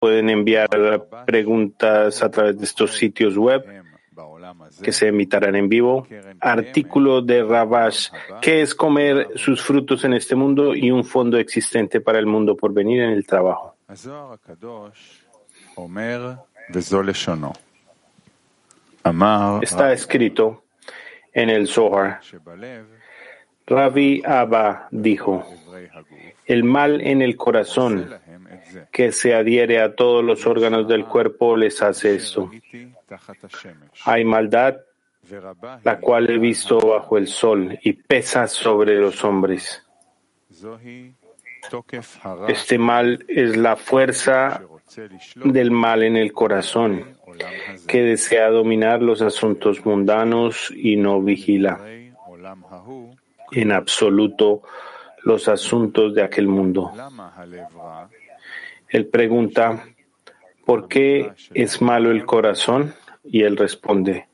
pueden enviar preguntas a través de estos sitios web que se emitirán en vivo. Artículo de Rabash, ¿qué es comer sus frutos en este mundo y un fondo existente para el mundo por venir en el trabajo? Está escrito en el Zohar. Ravi Abba dijo, el mal en el corazón que se adhiere a todos los órganos del cuerpo les hace esto. Hay maldad, la cual he visto bajo el sol y pesa sobre los hombres. Este mal es la fuerza del mal en el corazón, que desea dominar los asuntos mundanos y no vigila en absoluto los asuntos de aquel mundo. Él pregunta, ¿por qué es malo el corazón? Y él responde,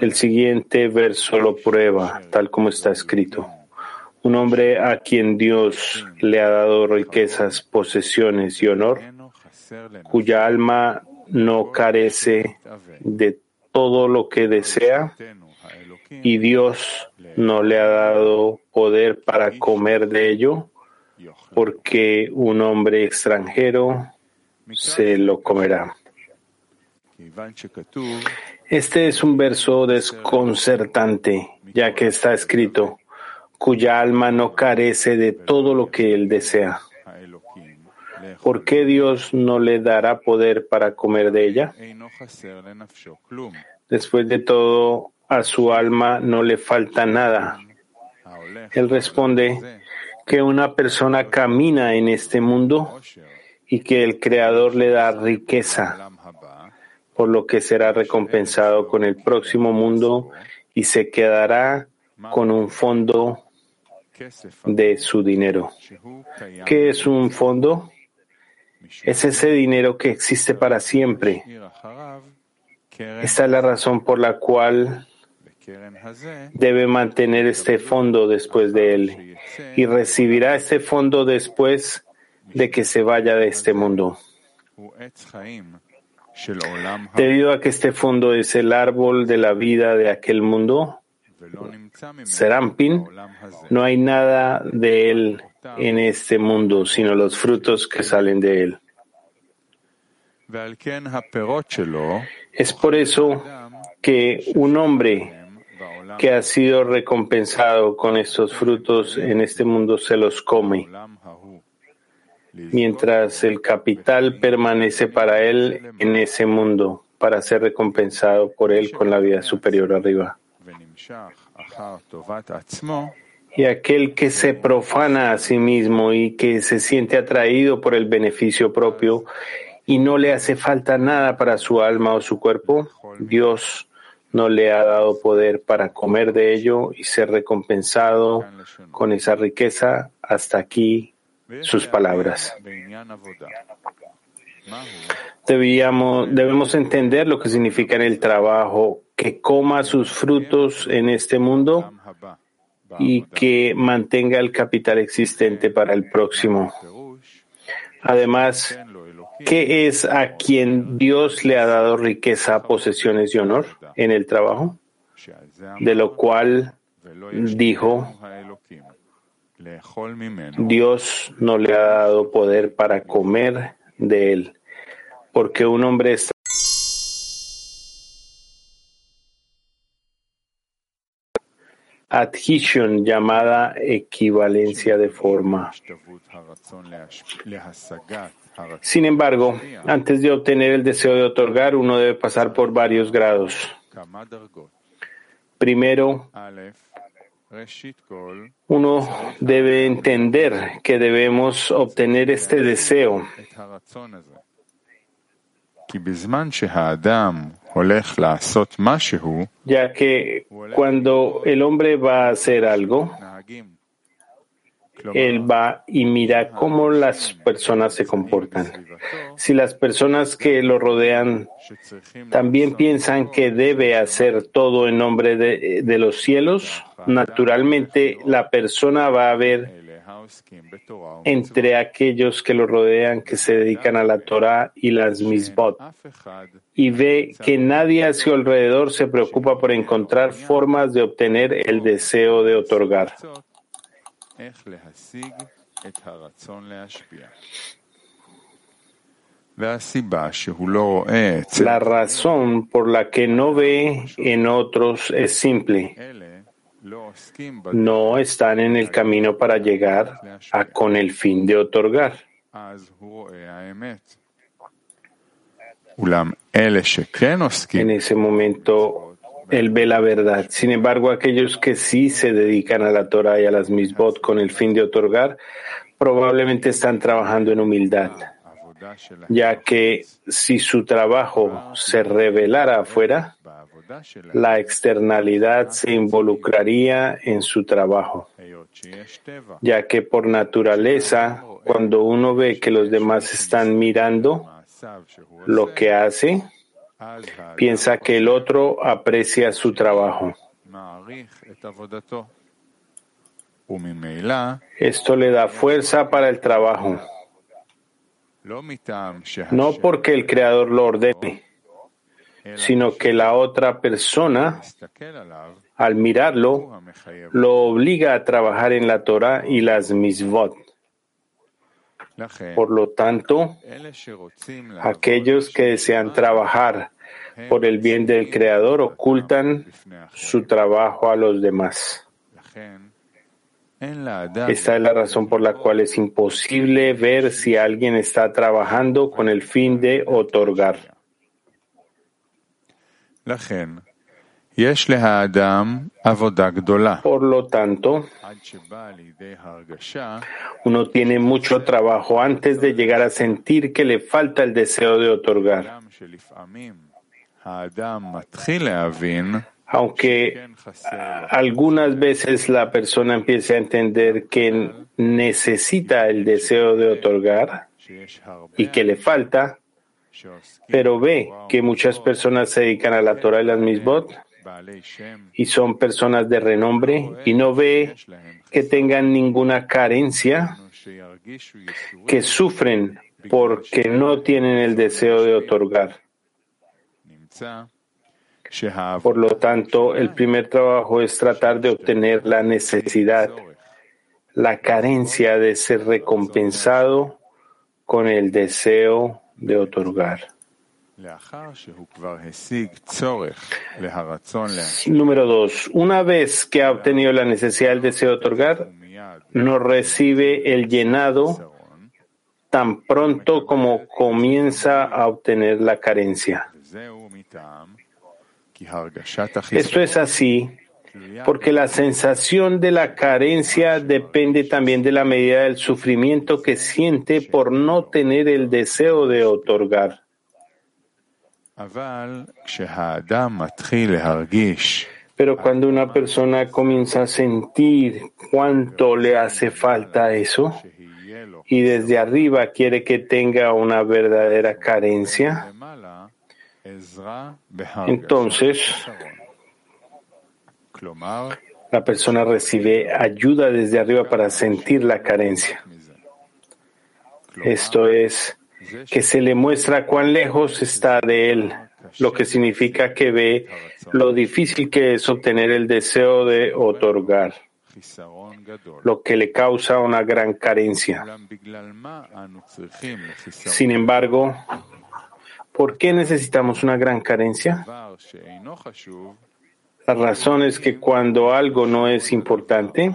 el siguiente verso lo prueba, tal como está escrito. Un hombre a quien Dios le ha dado riquezas, posesiones y honor, cuya alma no carece de todo lo que desea, y Dios no le ha dado poder para comer de ello, porque un hombre extranjero se lo comerá. Este es un verso desconcertante, ya que está escrito, cuya alma no carece de todo lo que él desea. ¿Por qué Dios no le dará poder para comer de ella? Después de todo, a su alma no le falta nada. Él responde que una persona camina en este mundo y que el Creador le da riqueza, por lo que será recompensado con el próximo mundo y se quedará con un fondo de su dinero. ¿Qué es un fondo? Es ese dinero que existe para siempre. Esta es la razón por la cual debe mantener este fondo después de él y recibirá este fondo después de que se vaya de este mundo. Debido a que este fondo es el árbol de la vida de aquel mundo, Serampin, no hay nada de él en este mundo, sino los frutos que salen de él. Es por eso que un hombre que ha sido recompensado con estos frutos en este mundo se los come, mientras el capital permanece para él en ese mundo para ser recompensado por él con la vida superior arriba. Y aquel que se profana a sí mismo y que se siente atraído por el beneficio propio y no le hace falta nada para su alma o su cuerpo, Dios no le ha dado poder para comer de ello y ser recompensado con esa riqueza. Hasta aquí sus palabras. Debíamos, debemos entender lo que significa en el trabajo que coma sus frutos en este mundo y que mantenga el capital existente para el próximo. Además, ¿qué es a quien Dios le ha dado riqueza, posesiones y honor en el trabajo? De lo cual dijo, Dios no le ha dado poder para comer de él, porque un hombre está adhesion llamada equivalencia de forma. Sin embargo, antes de obtener el deseo de otorgar, uno debe pasar por varios grados. Primero, uno debe entender que debemos obtener este deseo ya que cuando el hombre va a hacer algo, él va y mira cómo las personas se comportan. Si las personas que lo rodean también piensan que debe hacer todo en nombre de, los cielos, naturalmente la persona va a ver entre aquellos que lo rodean, que se dedican a la Torah y las misbot, y ve que nadie a su alrededor se preocupa por encontrar formas de obtener el deseo de otorgar. La razón por la que no ve en otros es simple. No están en el camino para llegar a con el fin de otorgar. En ese momento él ve la verdad. Sin embargo, aquellos que sí se dedican a la Torah y a las misbot con el fin de otorgar, probablemente están trabajando en humildad ya que si su trabajo se revelara afuera, la externalidad se involucraría en su trabajo, ya que por naturaleza, cuando uno ve que los demás están mirando lo que hace, piensa que el otro aprecia su trabajo. Esto le da fuerza para el trabajo. No porque el Creador lo ordene, sino que la otra persona, al mirarlo, lo obliga a trabajar en la Torah y las misvot. Por lo tanto, aquellos que desean trabajar por el bien del Creador ocultan su trabajo a los demás. Esta es la razón por la cual es imposible ver si alguien está trabajando con el fin de otorgar. Por lo tanto, uno tiene mucho trabajo antes de llegar a sentir que le falta el deseo de otorgar. Aunque algunas veces la persona empiece a entender que necesita el deseo de otorgar y que le falta, pero ve que muchas personas se dedican a la Torah y las misbot y son personas de renombre y no ve que tengan ninguna carencia, que sufren porque no tienen el deseo de otorgar. Por lo tanto, el primer trabajo es tratar de obtener la necesidad, la carencia de ser recompensado con el deseo de otorgar. Número dos, una vez que ha obtenido la necesidad del deseo de otorgar, no recibe el llenado tan pronto como comienza a obtener la carencia. Esto es así porque la sensación de la carencia depende también de la medida del sufrimiento que siente por no tener el deseo de otorgar. Pero cuando una persona comienza a sentir cuánto le hace falta eso y desde arriba quiere que tenga una verdadera carencia, entonces, la persona recibe ayuda desde arriba para sentir la carencia. Esto es, que se le muestra cuán lejos está de él, lo que significa que ve lo difícil que es obtener el deseo de otorgar, lo que le causa una gran carencia. Sin embargo, ¿Por qué necesitamos una gran carencia? La razón es que cuando algo no es importante,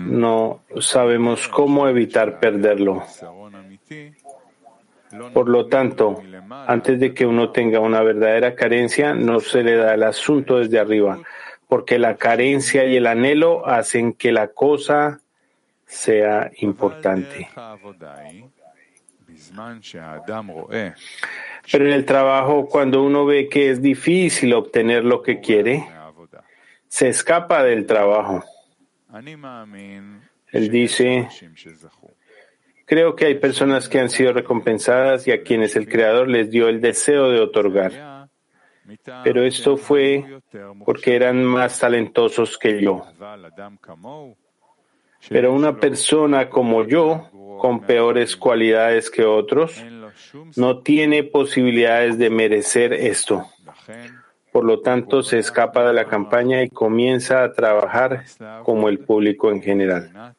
no sabemos cómo evitar perderlo. Por lo tanto, antes de que uno tenga una verdadera carencia, no se le da el asunto desde arriba, porque la carencia y el anhelo hacen que la cosa sea importante. Pero en el trabajo, cuando uno ve que es difícil obtener lo que quiere, se escapa del trabajo. Él dice, creo que hay personas que han sido recompensadas y a quienes el Creador les dio el deseo de otorgar. pero esto fue porque eran más talentosos que yo. Pero una persona como yo, con peores cualidades que otros, no tiene posibilidades de merecer esto. Por lo tanto, se escapa de la campaña y comienza a trabajar como el público en general.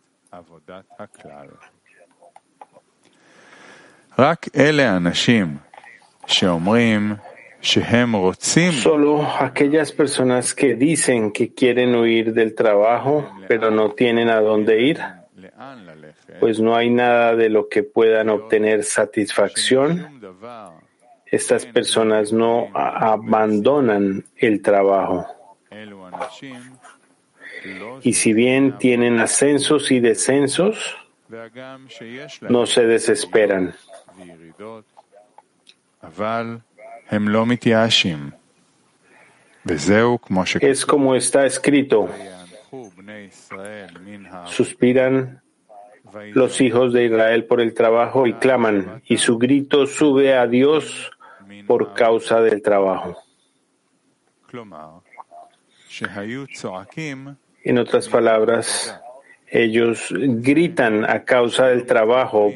Solo aquellas personas que dicen que quieren huir del trabajo, pero no tienen a dónde ir, pues no hay nada de lo que puedan obtener satisfacción estas personas no abandonan el trabajo. Y si bien tienen ascensos y descensos, no se desesperan. Es como está escrito. Suspiran los hijos de Israel por el trabajo y claman, y su grito sube a Dios por causa del trabajo. En otras palabras, ellos gritan a causa del trabajo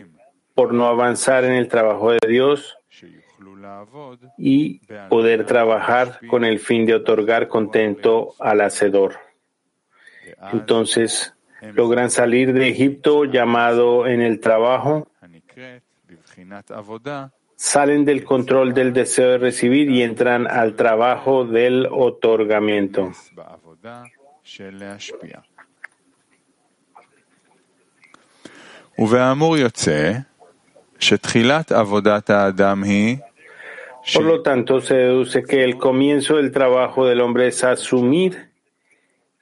por no avanzar en el trabajo de Dios y poder trabajar con el fin de otorgar contento al hacedor. Entonces, logran salir de Egipto llamado en el trabajo salen del control del deseo de recibir y entran al trabajo del otorgamiento. Por lo tanto, se deduce que el comienzo del trabajo del hombre es asumir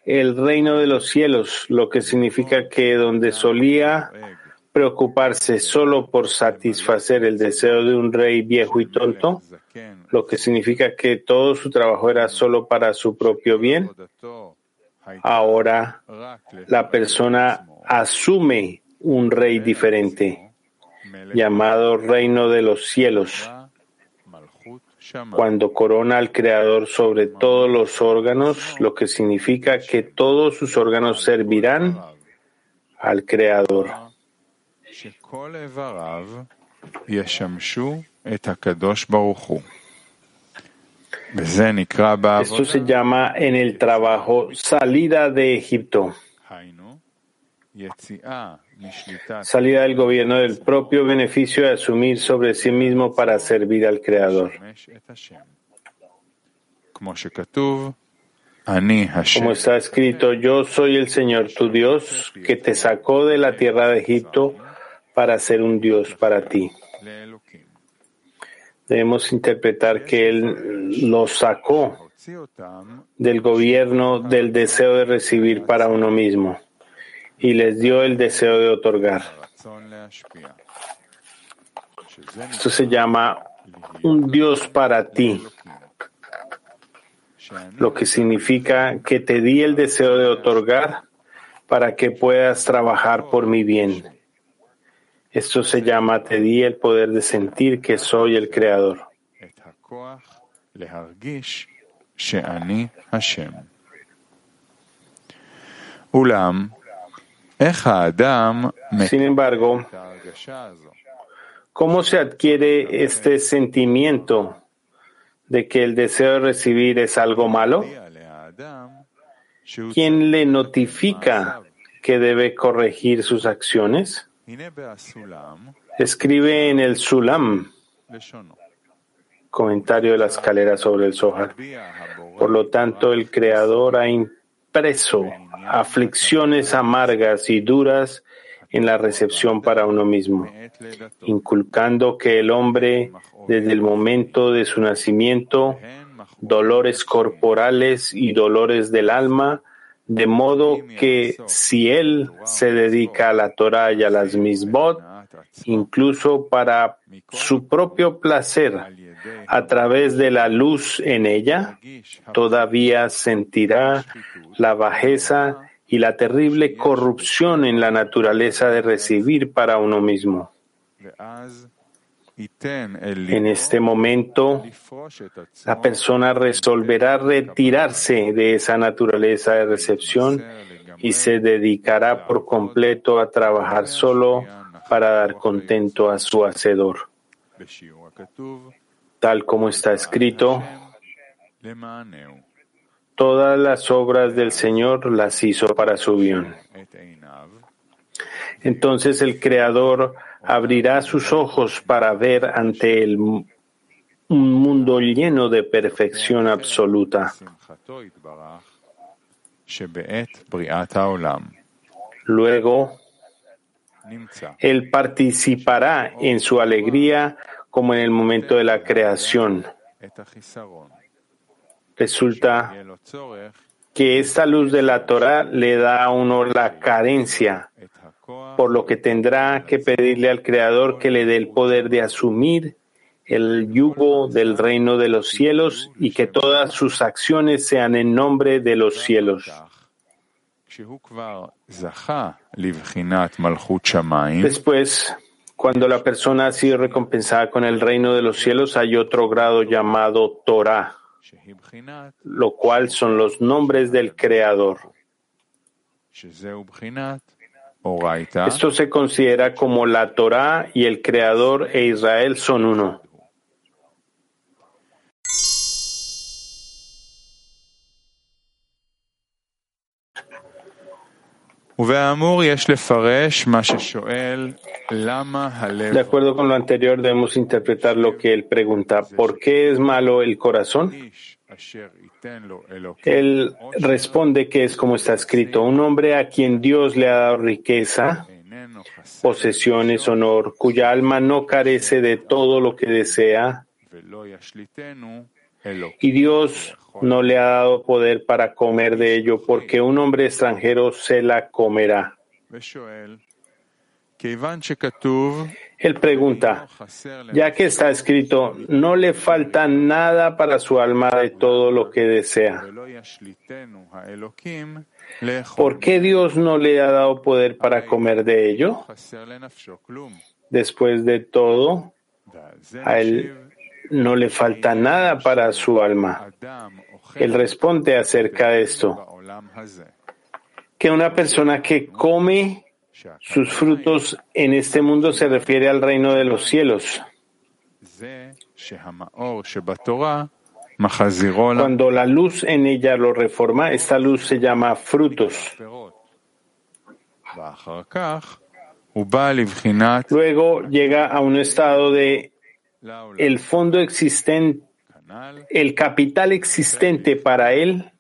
el reino de los cielos, lo que significa que donde solía preocuparse solo por satisfacer el deseo de un rey viejo y tonto, lo que significa que todo su trabajo era solo para su propio bien. Ahora la persona asume un rey diferente, llamado reino de los cielos, cuando corona al Creador sobre todos los órganos, lo que significa que todos sus órganos servirán al Creador. Esto se llama en el trabajo salida de Egipto, salida del gobierno del propio beneficio de asumir sobre sí mismo para servir al Creador. Como está escrito, yo soy el Señor tu Dios que te sacó de la tierra de Egipto para ser un Dios para ti. Debemos interpretar que Él los sacó del gobierno del deseo de recibir para uno mismo y les dio el deseo de otorgar. Esto se llama un Dios para ti, lo que significa que te di el deseo de otorgar para que puedas trabajar por mi bien. Esto se llama, te di el poder de sentir que soy el creador. Sin embargo, ¿cómo se adquiere este sentimiento de que el deseo de recibir es algo malo? ¿Quién le notifica que debe corregir sus acciones? Escribe en el Sulam, comentario de la escalera sobre el Zohar. Por lo tanto, el Creador ha impreso aflicciones amargas y duras en la recepción para uno mismo, inculcando que el hombre, desde el momento de su nacimiento, dolores corporales y dolores del alma, de modo que si él se dedica a la Torah y a las misbot, incluso para su propio placer, a través de la luz en ella, todavía sentirá la bajeza y la terrible corrupción en la naturaleza de recibir para uno mismo. En este momento, la persona resolverá retirarse de esa naturaleza de recepción y se dedicará por completo a trabajar solo para dar contento a su Hacedor. Tal como está escrito, todas las obras del Señor las hizo para su bien. Entonces el Creador abrirá sus ojos para ver ante él un mundo lleno de perfección absoluta. Luego, él participará en su alegría como en el momento de la creación. Resulta que esta luz de la Torah le da a uno la carencia por lo que tendrá que pedirle al Creador que le dé el poder de asumir el yugo del reino de los cielos y que todas sus acciones sean en nombre de los cielos. Después, cuando la persona ha sido recompensada con el reino de los cielos, hay otro grado llamado Torah, lo cual son los nombres del Creador. Esto se considera como la Torá y el Creador e Israel son uno. De acuerdo con lo anterior, debemos interpretar lo que él pregunta. ¿Por qué es malo el corazón? Él responde que es como está escrito, un hombre a quien Dios le ha dado riqueza, posesiones, honor, cuya alma no carece de todo lo que desea, y Dios no le ha dado poder para comer de ello, porque un hombre extranjero se la comerá. Él pregunta, ya que está escrito, no le falta nada para su alma de todo lo que desea. ¿Por qué Dios no le ha dado poder para comer de ello? Después de todo, a él no le falta nada para su alma. Él responde acerca de esto, que una persona que come sus frutos en este mundo se refiere al reino de los cielos. Cuando la luz en ella lo reforma, esta luz se llama frutos. Luego llega a un estado de el fondo existente, el capital existente para él,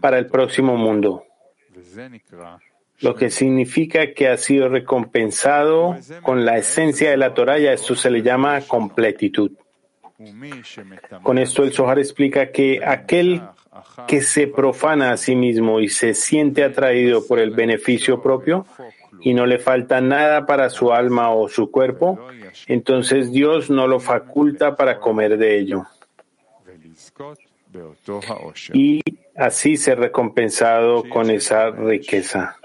para el próximo mundo lo que significa que ha sido recompensado con la esencia de la Torah y a esto se le llama completitud. Con esto el Zohar explica que aquel que se profana a sí mismo y se siente atraído por el beneficio propio y no le falta nada para su alma o su cuerpo, entonces Dios no lo faculta para comer de ello. Y así ser recompensado con esa riqueza.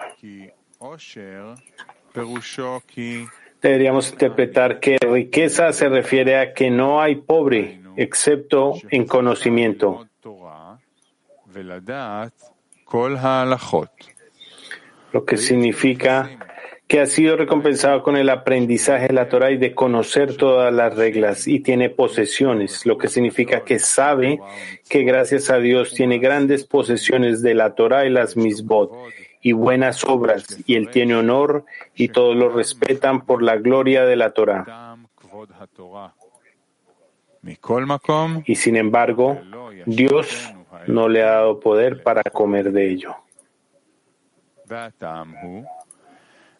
Deberíamos interpretar que riqueza se refiere a que no hay pobre excepto en conocimiento. Lo que significa que ha sido recompensado con el aprendizaje de la Torah y de conocer todas las reglas y tiene posesiones, lo que significa que sabe que gracias a Dios tiene grandes posesiones de la Torah y las misbot y buenas obras, y él tiene honor, y todos lo respetan por la gloria de la Torah. Y sin embargo, Dios no le ha dado poder para comer de ello.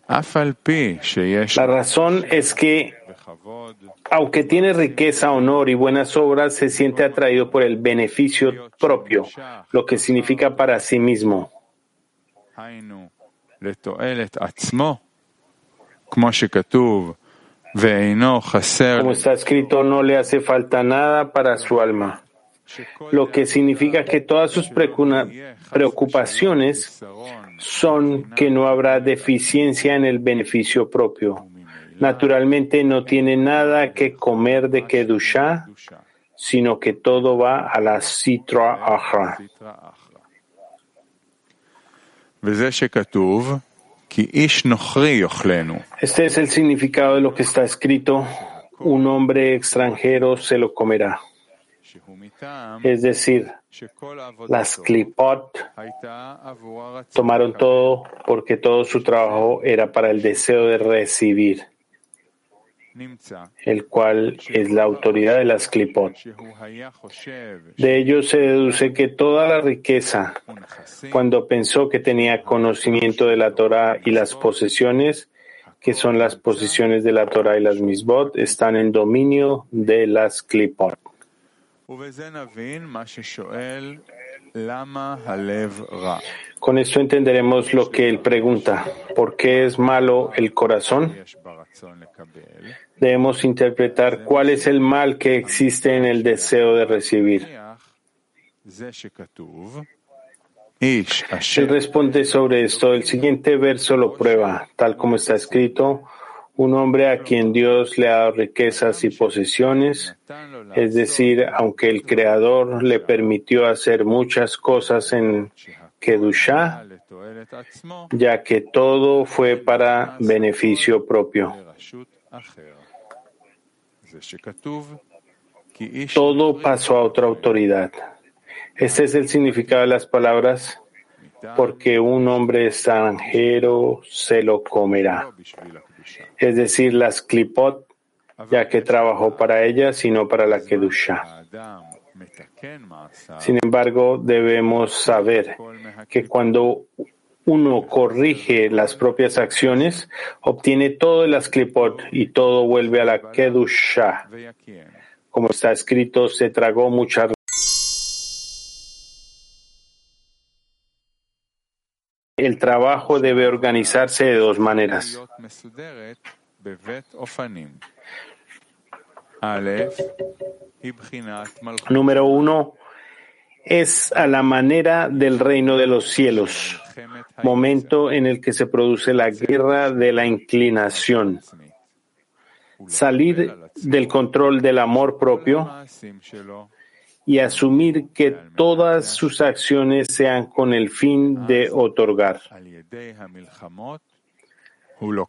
La razón es que, aunque tiene riqueza, honor y buenas obras, se siente atraído por el beneficio propio, lo que significa para sí mismo. Como está escrito, no le hace falta nada para su alma, lo que significa que todas sus preocupaciones son que no habrá deficiencia en el beneficio propio naturalmente no tiene nada que comer de Kedushá, sino que todo va a la Sitra Achra. Este es el significado de lo que está escrito. Un hombre extranjero se lo comerá. Es decir, las Klipot tomaron todo porque todo su trabajo era para el deseo de recibir, el cual es la autoridad de las Klipot. De ello se deduce que toda la riqueza, cuando pensó que tenía conocimiento de la Torah y las posesiones, que son las posiciones de la Torah y las misbot, están en dominio de las Klipot. Con esto entenderemos lo que él pregunta. ¿Por qué es malo el corazón? Debemos interpretar cuál es el mal que existe en el deseo de recibir. Él responde sobre esto. El siguiente verso lo prueba, tal como está escrito un hombre a quien Dios le ha dado riquezas y posesiones, es decir, aunque el Creador le permitió hacer muchas cosas en Kedushá, ya que todo fue para beneficio propio. Todo pasó a otra autoridad. Este es el significado de las palabras, porque un hombre extranjero se lo comerá es decir, las klipot, ya que trabajó para ellas y no para la kedusha. Sin embargo, debemos saber que cuando uno corrige las propias acciones, obtiene todo de las klipot y todo vuelve a la kedusha. Como está escrito, se tragó mucha El trabajo debe organizarse de dos maneras. Número uno es a la manera del reino de los cielos, momento en el que se produce la guerra de la inclinación. Salir del control del amor propio y asumir que todas sus acciones sean con el fin de otorgar.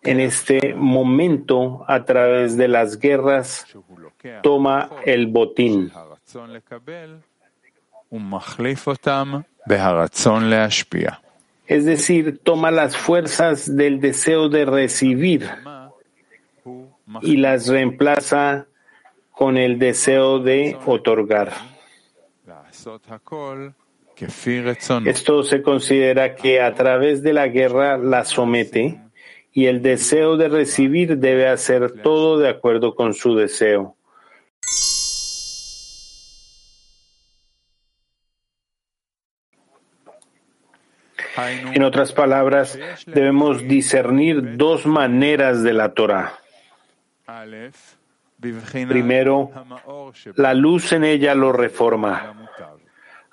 En este momento, a través de las guerras, toma el botín. Es decir, toma las fuerzas del deseo de recibir y las reemplaza con el deseo de otorgar. Esto se considera que a través de la guerra la somete y el deseo de recibir debe hacer todo de acuerdo con su deseo. En otras palabras, debemos discernir dos maneras de la Torah. Primero, la luz en ella lo reforma.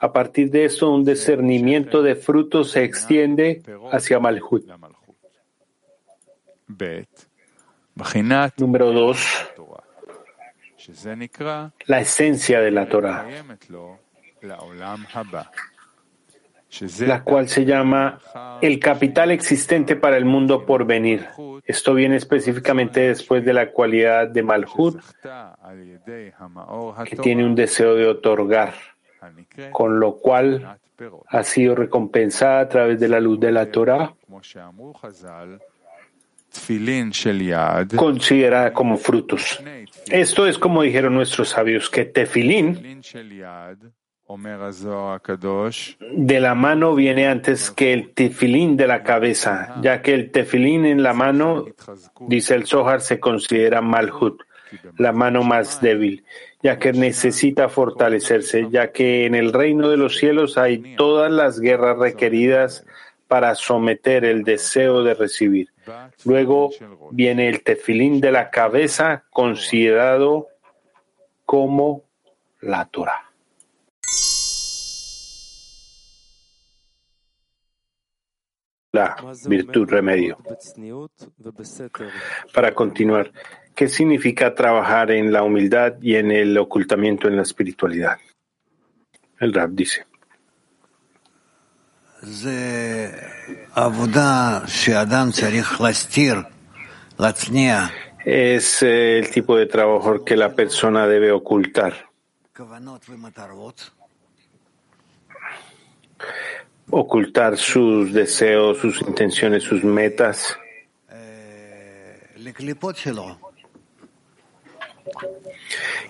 A partir de eso, un discernimiento de frutos se extiende hacia Malhut. Número dos, la esencia de la Torah, la cual se llama el capital existente para el mundo por venir. Esto viene específicamente después de la cualidad de Malhut, que tiene un deseo de otorgar con lo cual ha sido recompensada a través de la luz de la Torah, considerada como frutos. Esto es como dijeron nuestros sabios, que tefilín de la mano viene antes que el tefilín de la cabeza, ya que el tefilín en la mano, dice el Zohar, se considera malhut, la mano más débil ya que necesita fortalecerse, ya que en el reino de los cielos hay todas las guerras requeridas para someter el deseo de recibir. Luego viene el tefilín de la cabeza, considerado como la Torah. la virtud remedio. Para continuar, ¿qué significa trabajar en la humildad y en el ocultamiento en la espiritualidad? El Rab dice. Es el tipo de trabajo que la persona debe ocultar ocultar sus deseos, sus intenciones, sus metas.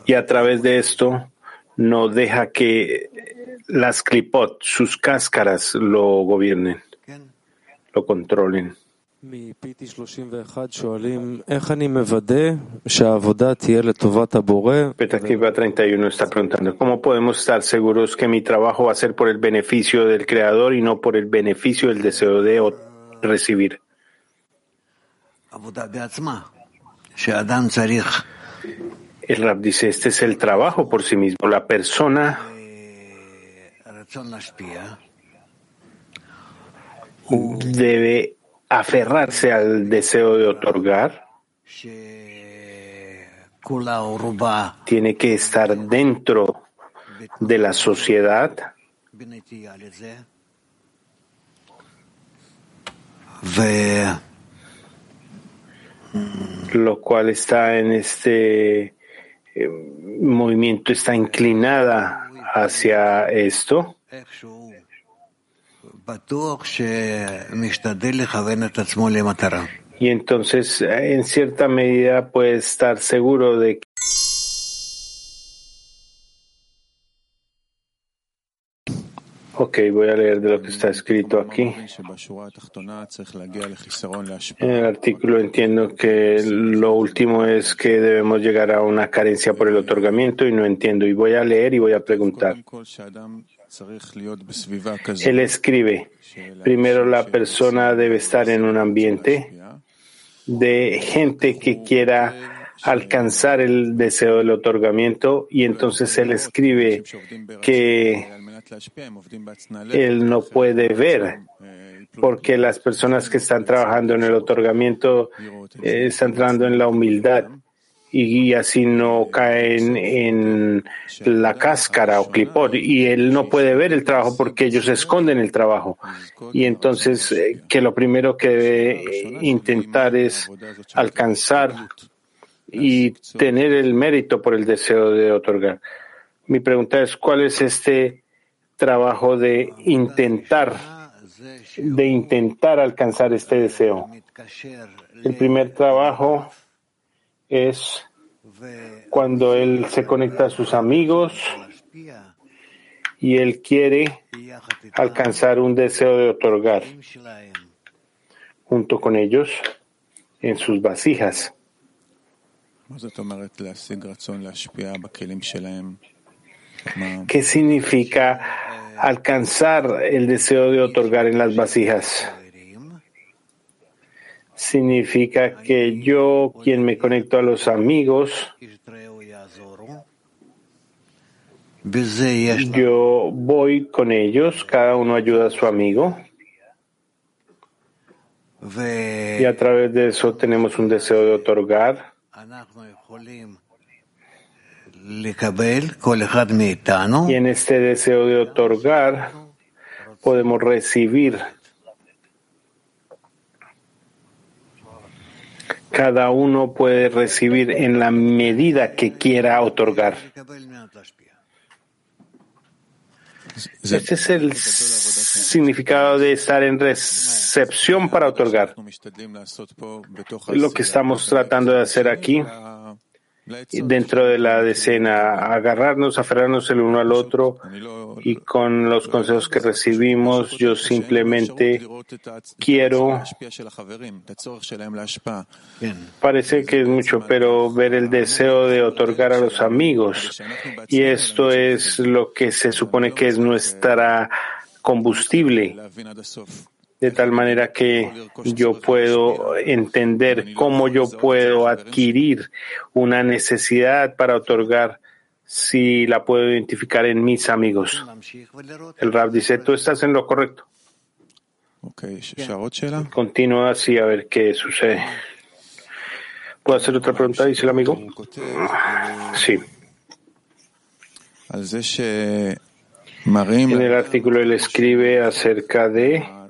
Y a través de esto no deja que las clipot, sus cáscaras, lo gobiernen, lo controlen. Petakiva 31 está preguntando, ¿cómo podemos estar seguros que mi trabajo va a ser por el beneficio del Creador y no por el beneficio del deseo de recibir? El Rab dice, este es el trabajo por sí mismo. La persona debe aferrarse al deseo de otorgar, tiene que estar dentro de la sociedad lo cual está en este eh, movimiento, está inclinada hacia esto. Y entonces, en cierta medida, puede estar seguro de que Ok, voy a leer de lo que está escrito aquí. En el artículo entiendo que lo último es que debemos llegar a una carencia por el otorgamiento y no entiendo. Y voy a leer y voy a preguntar. Él escribe, primero la persona debe estar en un ambiente de gente que quiera alcanzar el deseo del otorgamiento y entonces él escribe que él no puede ver porque las personas que están trabajando en el otorgamiento eh, están trabajando en la humildad y así no caen en la cáscara o clipot y él no puede ver el trabajo porque ellos esconden el trabajo y entonces eh, que lo primero que debe intentar es alcanzar y tener el mérito por el deseo de otorgar. Mi pregunta es cuál es este trabajo de intentar de intentar alcanzar este deseo. El primer trabajo es cuando él se conecta a sus amigos y él quiere alcanzar un deseo de otorgar junto con ellos en sus vasijas. ¿Qué significa alcanzar el deseo de otorgar en las vasijas? significa que yo, quien me conecto a los amigos, yo voy con ellos, cada uno ayuda a su amigo. Y a través de eso tenemos un deseo de otorgar. Y en este deseo de otorgar podemos recibir cada uno puede recibir en la medida que quiera otorgar. Este es el significado de estar en recepción para otorgar. Lo que estamos tratando de hacer aquí dentro de la decena, agarrarnos, aferrarnos el uno al otro y con los consejos que recibimos, yo simplemente quiero, parece que es mucho, pero ver el deseo de otorgar a los amigos. Y esto es lo que se supone que es nuestra combustible de tal manera que yo puedo entender cómo yo puedo adquirir una necesidad para otorgar si la puedo identificar en mis amigos. El Rab dice, tú estás en lo correcto. Continúa así a ver qué sucede. ¿Puedo hacer otra pregunta? Dice el amigo. Sí. En el artículo él escribe acerca de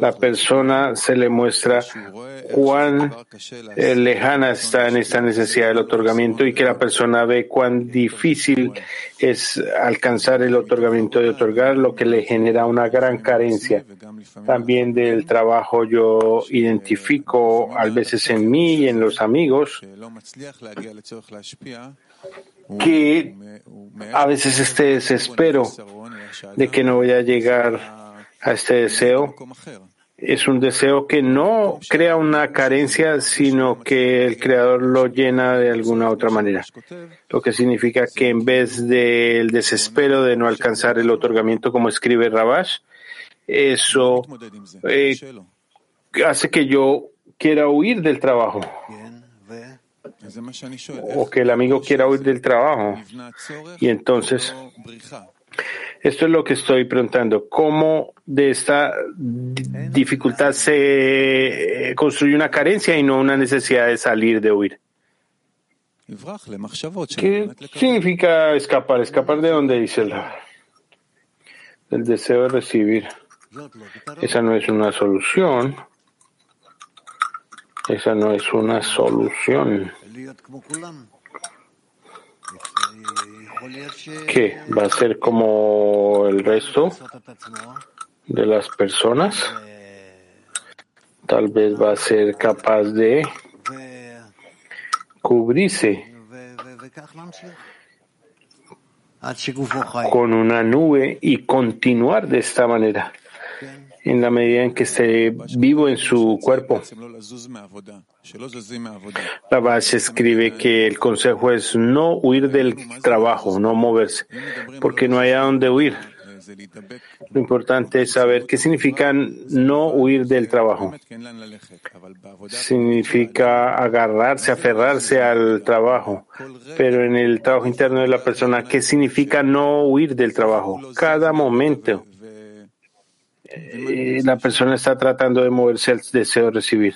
la persona se le muestra cuán eh, lejana está en esta necesidad del otorgamiento y que la persona ve cuán difícil es alcanzar el otorgamiento de otorgar, lo que le genera una gran carencia. También del trabajo yo identifico a veces en mí y en los amigos que a veces este desespero de que no voy a llegar a este deseo es un deseo que no crea una carencia, sino que el creador lo llena de alguna otra manera. Lo que significa que en vez del desespero de no alcanzar el otorgamiento, como escribe Rabash, eso eh, hace que yo quiera huir del trabajo. O que el amigo quiera huir del trabajo. Y entonces esto es lo que estoy preguntando. ¿Cómo de esta dificultad se construye una carencia y no una necesidad de salir, de huir? ¿Qué significa escapar? ¿Escapar de dónde dice el, el deseo de recibir? Esa no es una solución. Esa no es una solución. ¿Qué? ¿Va a ser como el resto de las personas? Tal vez va a ser capaz de cubrirse con una nube y continuar de esta manera en la medida en que esté vivo en su cuerpo. La base escribe que el consejo es no huir del trabajo, no moverse, porque no hay a dónde huir. Lo importante es saber qué significa no huir del trabajo. Significa agarrarse, aferrarse al trabajo. Pero en el trabajo interno de la persona, ¿qué significa no huir del trabajo? Cada momento eh, la persona está tratando de moverse al deseo de recibir.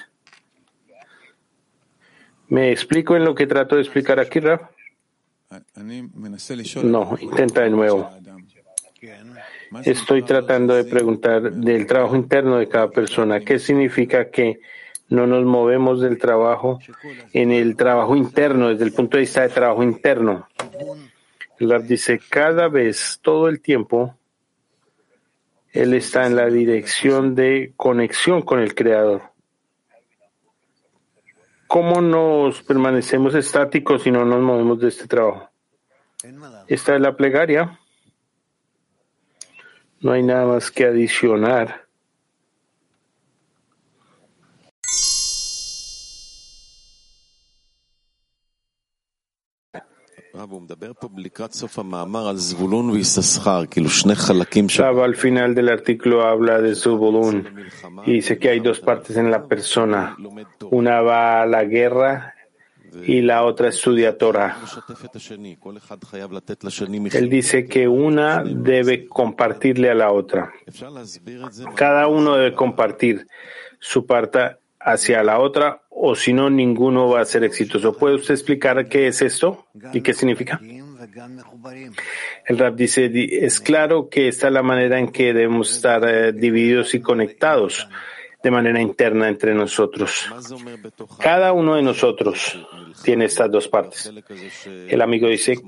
¿Me explico en lo que trato de explicar aquí, Raf? No, intenta de nuevo. Estoy tratando de preguntar del trabajo interno de cada persona. ¿Qué significa que no nos movemos del trabajo en el trabajo interno, desde el punto de vista de trabajo interno? El dice, cada vez, todo el tiempo, él está en la dirección de conexión con el Creador. ¿Cómo nos permanecemos estáticos si no nos movemos de este trabajo? Esta es la plegaria. No hay nada más que adicionar. Al final del artículo habla de Zubulun y dice que hay dos partes en la persona. Una va a la guerra y la otra estudia Torah. Él dice que una debe compartirle a la otra. Cada uno debe compartir su parte hacia la otra o si no, ninguno va a ser exitoso. ¿Puede usted explicar qué es esto y qué significa? El rap dice, es claro que esta es la manera en que debemos estar eh, divididos y conectados de manera interna entre nosotros. Cada uno de nosotros tiene estas dos partes. El amigo dice,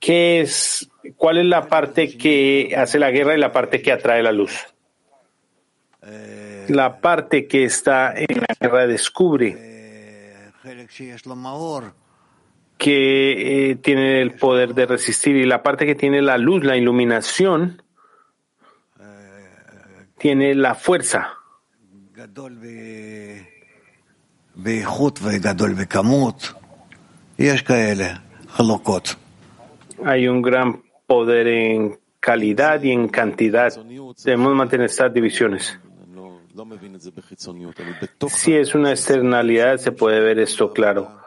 ¿qué es, ¿cuál es la parte que hace la guerra y la parte que atrae la luz? La parte que está en la guerra descubre que eh, tiene el poder de resistir y la parte que tiene la luz, la iluminación, tiene la fuerza. Hay un gran poder en calidad y en cantidad. Debemos mantener estas divisiones. Si es una externalidad, se puede ver esto claro,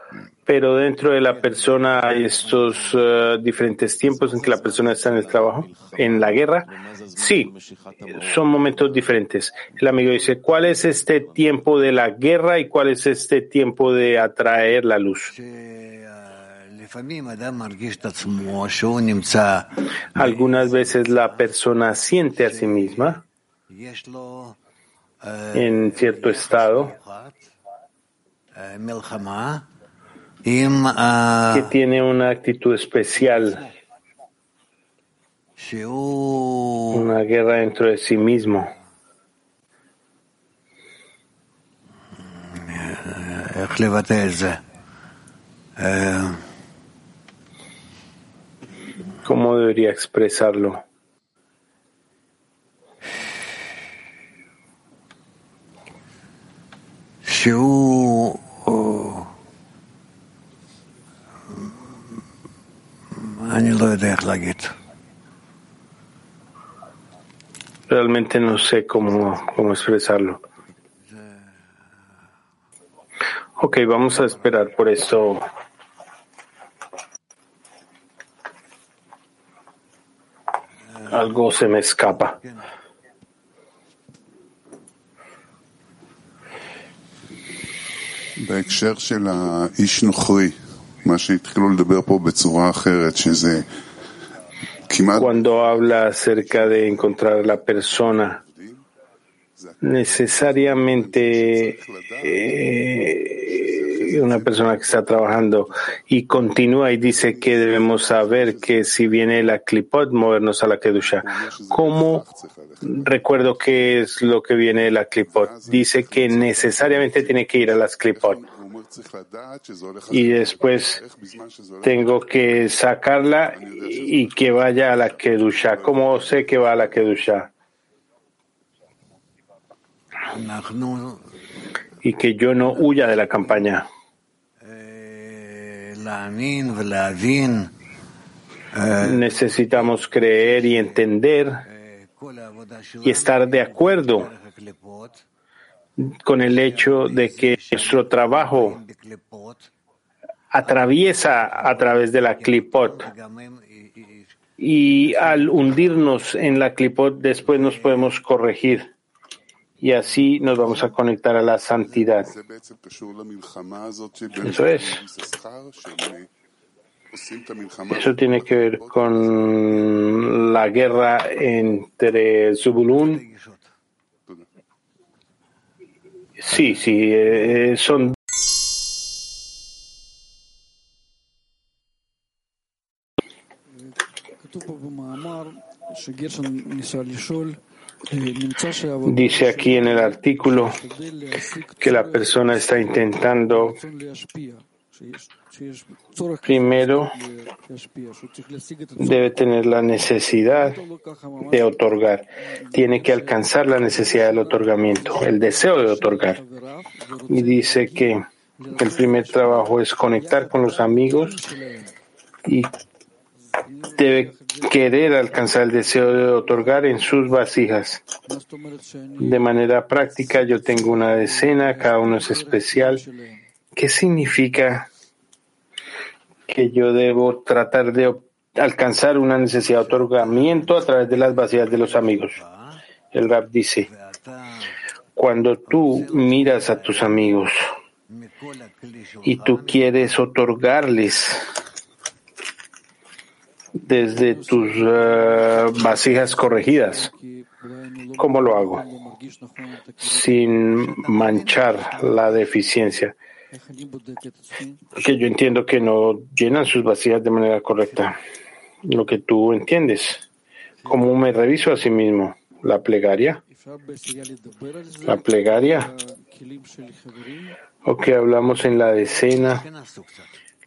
pero dentro de la persona hay estos uh, diferentes tiempos en que la persona está en el trabajo, en la guerra. Sí, son momentos diferentes. El amigo dice, ¿cuál es este tiempo de la guerra y cuál es este tiempo de atraer la luz? Algunas veces la persona siente a sí misma en cierto estado que tiene una actitud especial, una guerra dentro de sí mismo. ¿Cómo debería expresarlo? Realmente no sé cómo, cómo expresarlo. Ok, vamos a esperar por eso. Algo se me escapa. בהקשר של האיש נוכרי, מה שהתחילו לדבר פה בצורה אחרת, שזה כמעט... Cuando habla acerca de encontrar la persona, necesariamente eh, una persona que está trabajando y continúa y dice que debemos saber que si viene la clipot, movernos a la kedusha. ¿Cómo recuerdo qué es lo que viene de la clipot? Dice que necesariamente tiene que ir a las clipot. Y después tengo que sacarla y que vaya a la kedusha. ¿Cómo sé que va a la kedusha? y que yo no huya de la campaña. Necesitamos creer y entender y estar de acuerdo con el hecho de que nuestro trabajo atraviesa a través de la clipot. Y al hundirnos en la clipot después nos podemos corregir y así nos vamos a conectar a la santidad. Eso es. Eso tiene que ver con la guerra entre Zubulun. Sí, sí, eh, son Dice aquí en el artículo que la persona está intentando primero debe tener la necesidad de otorgar, tiene que alcanzar la necesidad del otorgamiento, el deseo de otorgar. Y dice que el primer trabajo es conectar con los amigos y debe querer alcanzar el deseo de otorgar en sus vasijas. De manera práctica, yo tengo una decena, cada uno es especial. ¿Qué significa que yo debo tratar de alcanzar una necesidad de otorgamiento a través de las vasijas de los amigos? El rap dice, cuando tú miras a tus amigos y tú quieres otorgarles desde tus eh, vasijas corregidas. ¿Cómo lo hago? Sin manchar la deficiencia. Que yo entiendo que no llenan sus vasijas de manera correcta. Lo que tú entiendes. ¿Cómo me reviso a sí mismo? La plegaria. La plegaria. O que hablamos en la decena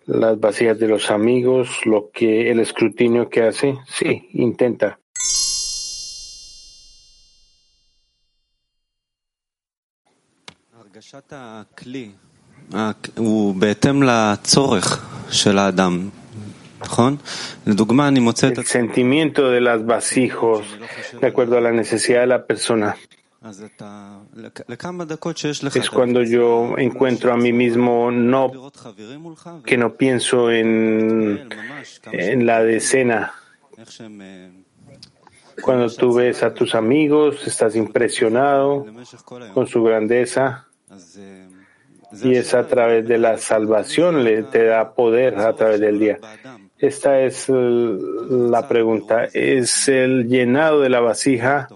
las vasijas de los amigos, lo que el escrutinio que hace, sí, intenta. El sentimiento de las vasijos, de acuerdo a la necesidad de la persona. Es cuando yo encuentro a mí mismo no que no pienso en, en la decena. Cuando tú ves a tus amigos, estás impresionado con su grandeza y es a través de la salvación, le te da poder a través del día. Esta es la pregunta. ¿Es el llenado de la vasija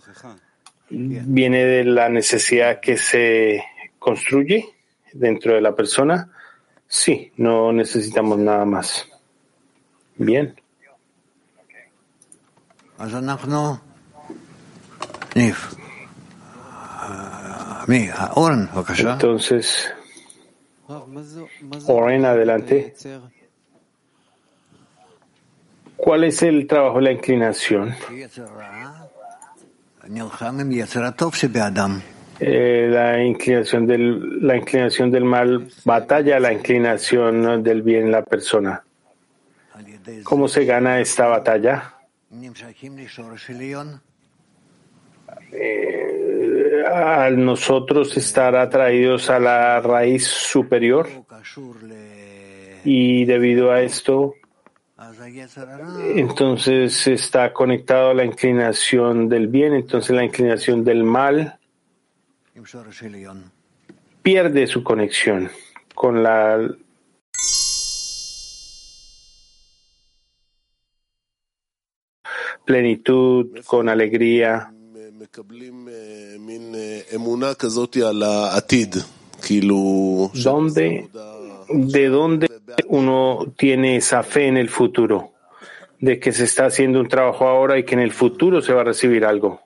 viene de la necesidad que se construye dentro de la persona? Sí, no necesitamos nada más. Bien. Entonces, Oren, adelante. ¿Cuál es el trabajo de la inclinación? Eh, la inclinación del la inclinación del mal batalla la inclinación del bien en la persona. ¿Cómo se gana esta batalla? Eh, al nosotros estar atraídos a la raíz superior y debido a esto entonces está conectado a la inclinación del bien, entonces la inclinación del mal pierde su conexión con la plenitud, con alegría. ¿Dónde, ¿De dónde uno tiene esa fe en el futuro? De que se está haciendo un trabajo ahora y que en el futuro se va a recibir algo.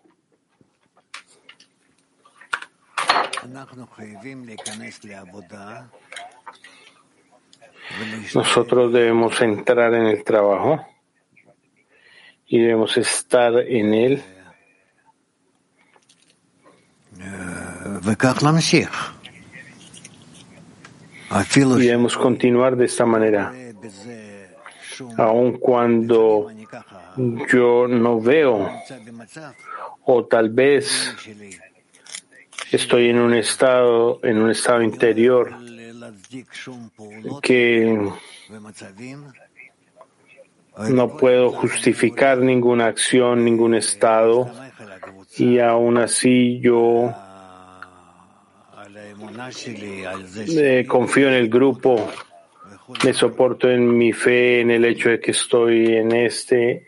Nosotros debemos entrar en el trabajo y debemos estar en él. Y debemos continuar de esta manera, aun cuando yo no veo o tal vez estoy en un estado, en un estado interior que no puedo justificar ninguna acción, ningún estado, y aún así yo confío en el grupo, me soporto en mi fe, en el hecho de que estoy en este,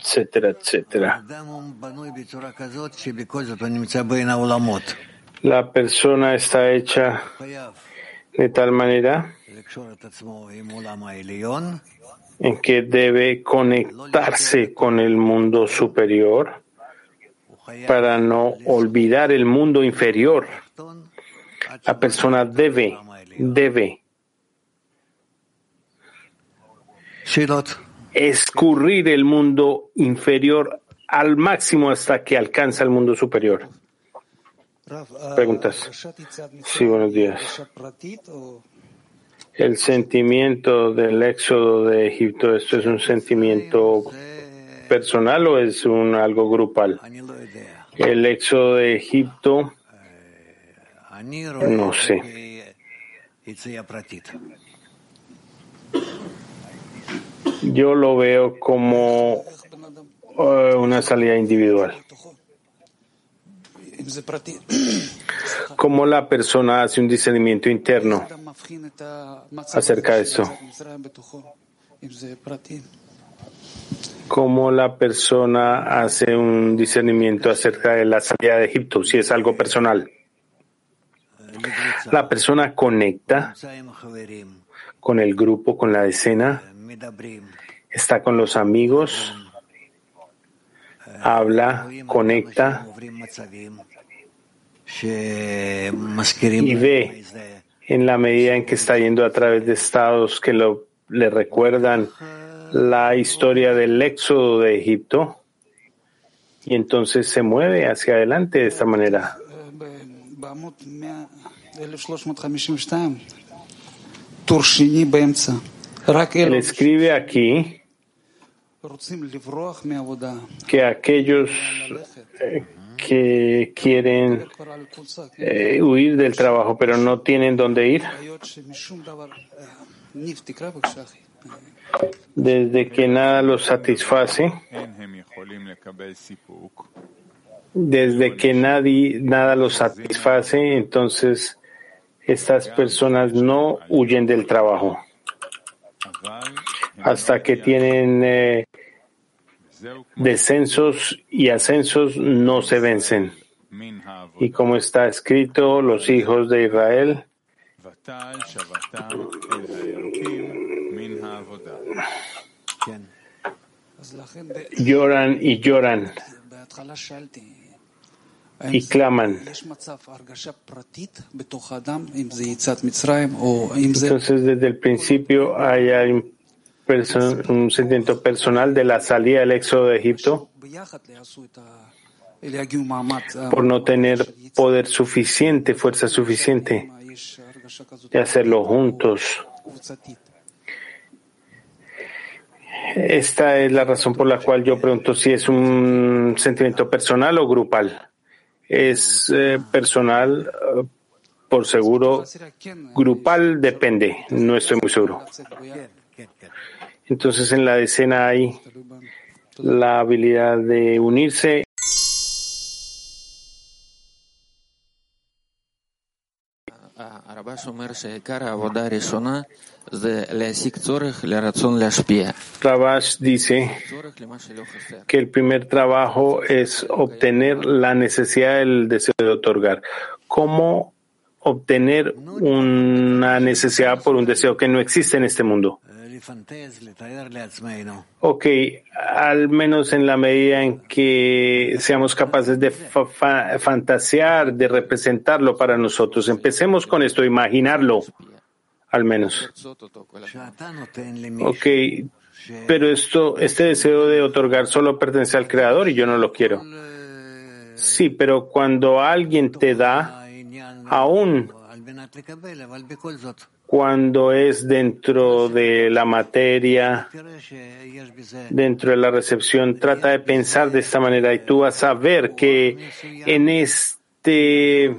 etcétera, etcétera. La persona está hecha de tal manera en que debe conectarse con el mundo superior para no olvidar el mundo inferior. La persona debe, debe escurrir el mundo inferior al máximo hasta que alcanza el mundo superior. Preguntas. Sí, buenos días. El sentimiento del éxodo de Egipto, ¿esto es un sentimiento personal o es un algo grupal? El éxodo de Egipto, no sé. Yo lo veo como eh, una salida individual. ¿Cómo la persona hace un discernimiento interno acerca de eso? ¿Cómo la persona hace un discernimiento acerca de la salida de Egipto, si es algo personal? La persona conecta con el grupo, con la decena, está con los amigos, habla, conecta y ve en la medida en que está yendo a través de estados que lo, le recuerdan la historia del éxodo de Egipto y entonces se mueve hacia adelante de esta manera. Él escribe aquí que aquellos eh, que quieren eh, huir del trabajo, pero no tienen dónde ir. Desde que nada los satisface, desde que nadie, nada los satisface, entonces estas personas no huyen del trabajo. Hasta que tienen eh, descensos y ascensos no se vencen. Y como está escrito, los hijos de Israel lloran y lloran y claman. Entonces, desde el principio hay un sentimiento personal de la salida del éxodo de Egipto por no tener poder suficiente, fuerza suficiente de hacerlo juntos. Esta es la razón por la cual yo pregunto si es un sentimiento personal o grupal. Es eh, personal, eh, por seguro. Grupal depende, no estoy muy seguro. Entonces en la decena hay la habilidad de unirse. Rabash dice que el primer trabajo es obtener la necesidad del deseo de otorgar. ¿Cómo obtener una necesidad por un deseo que no existe en este mundo? Ok, al menos en la medida en que seamos capaces de fantasear, de representarlo para nosotros. Empecemos con esto, imaginarlo, al menos. Ok, pero esto, este deseo de otorgar solo pertenece al Creador y yo no lo quiero. Sí, pero cuando alguien te da, aún cuando es dentro de la materia, dentro de la recepción, trata de pensar de esta manera y tú vas a ver que en este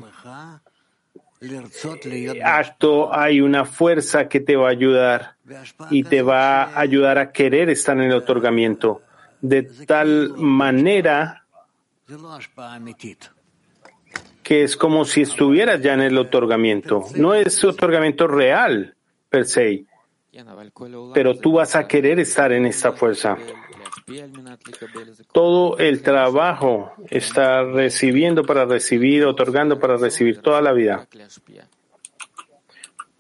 acto hay una fuerza que te va a ayudar y te va a ayudar a querer estar en el otorgamiento. De tal manera que es como si estuvieras ya en el otorgamiento. No es otorgamiento real, per se, pero tú vas a querer estar en esta fuerza. Todo el trabajo está recibiendo para recibir, otorgando para recibir toda la vida.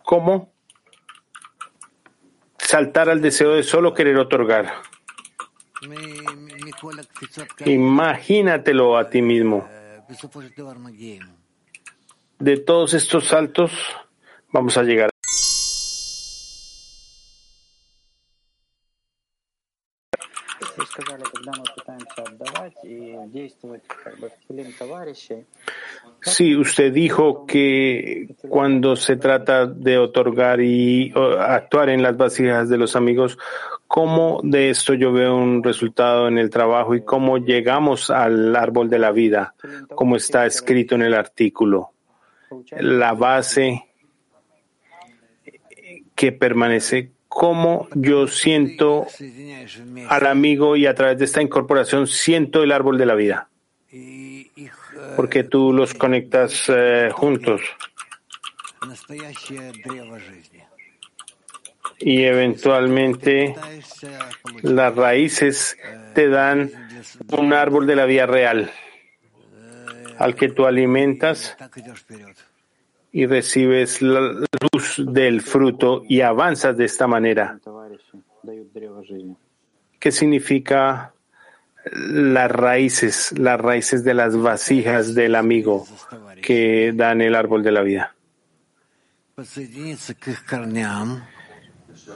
¿Cómo? Saltar al deseo de solo querer otorgar. Imagínatelo a ti mismo. De todos estos saltos vamos a llegar. Sí, usted dijo que cuando se trata de otorgar y actuar en las vasijas de los amigos, cómo de esto yo veo un resultado en el trabajo y cómo llegamos al árbol de la vida, como está escrito en el artículo. La base que permanece, cómo yo siento al amigo y a través de esta incorporación siento el árbol de la vida, porque tú los conectas eh, juntos y eventualmente las raíces te dan un árbol de la vida real al que tú alimentas y recibes la luz del fruto y avanzas de esta manera. ¿Qué significa las raíces, las raíces de las vasijas del amigo que dan el árbol de la vida?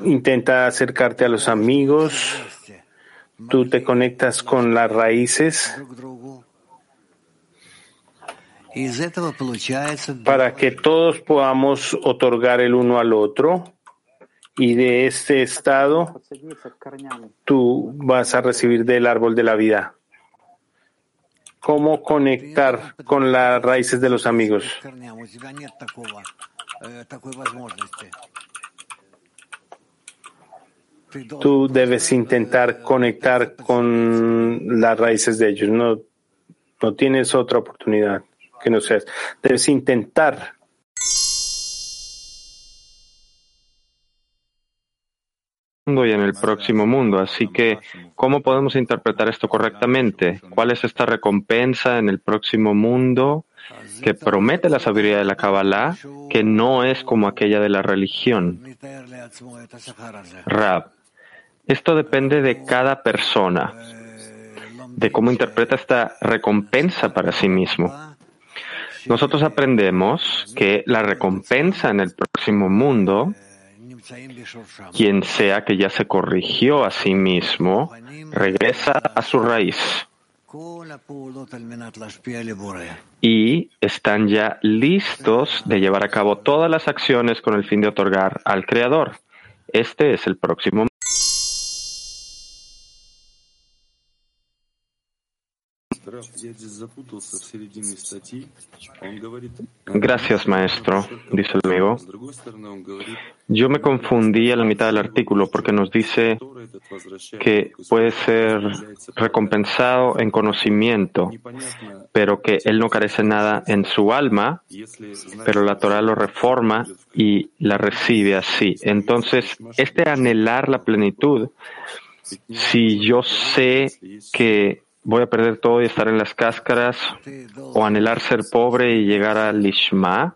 Intenta acercarte a los amigos, tú te conectas con las raíces para que todos podamos otorgar el uno al otro y de este estado tú vas a recibir del árbol de la vida. cómo conectar con las raíces de los amigos. Tú debes intentar conectar con las raíces de ellos. No, no tienes otra oportunidad que no seas. Debes intentar y en el próximo mundo. Así que, ¿cómo podemos interpretar esto correctamente? ¿Cuál es esta recompensa en el próximo mundo que promete la sabiduría de la Kabbalah, que no es como aquella de la religión? Rab, esto depende de cada persona, de cómo interpreta esta recompensa para sí mismo. Nosotros aprendemos que la recompensa en el próximo mundo quien sea que ya se corrigió a sí mismo, regresa a su raíz y están ya listos de llevar a cabo todas las acciones con el fin de otorgar al Creador. Este es el próximo Gracias, maestro, dice el amigo. Yo me confundí a la mitad del artículo porque nos dice que puede ser recompensado en conocimiento, pero que él no carece nada en su alma, pero la Torah lo reforma y la recibe así. Entonces, este anhelar la plenitud, si yo sé que voy a perder todo y estar en las cáscaras o anhelar ser pobre y llegar al Lishma,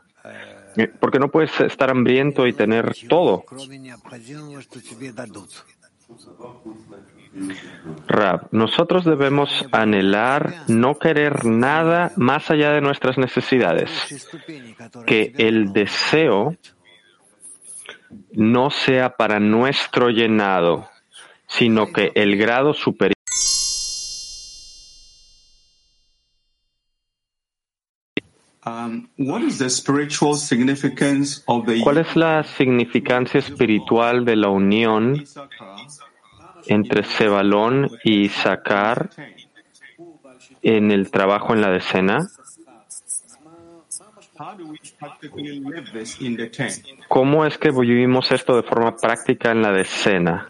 eh, porque no puedes estar hambriento y tener todo. Rab, nosotros debemos anhelar no querer nada más allá de nuestras necesidades, que el deseo no sea para nuestro llenado, sino que el grado superior ¿Cuál es la significancia espiritual de la unión entre Sebalón y Sacar en el trabajo en la decena? ¿Cómo es que vivimos esto de forma práctica en la decena?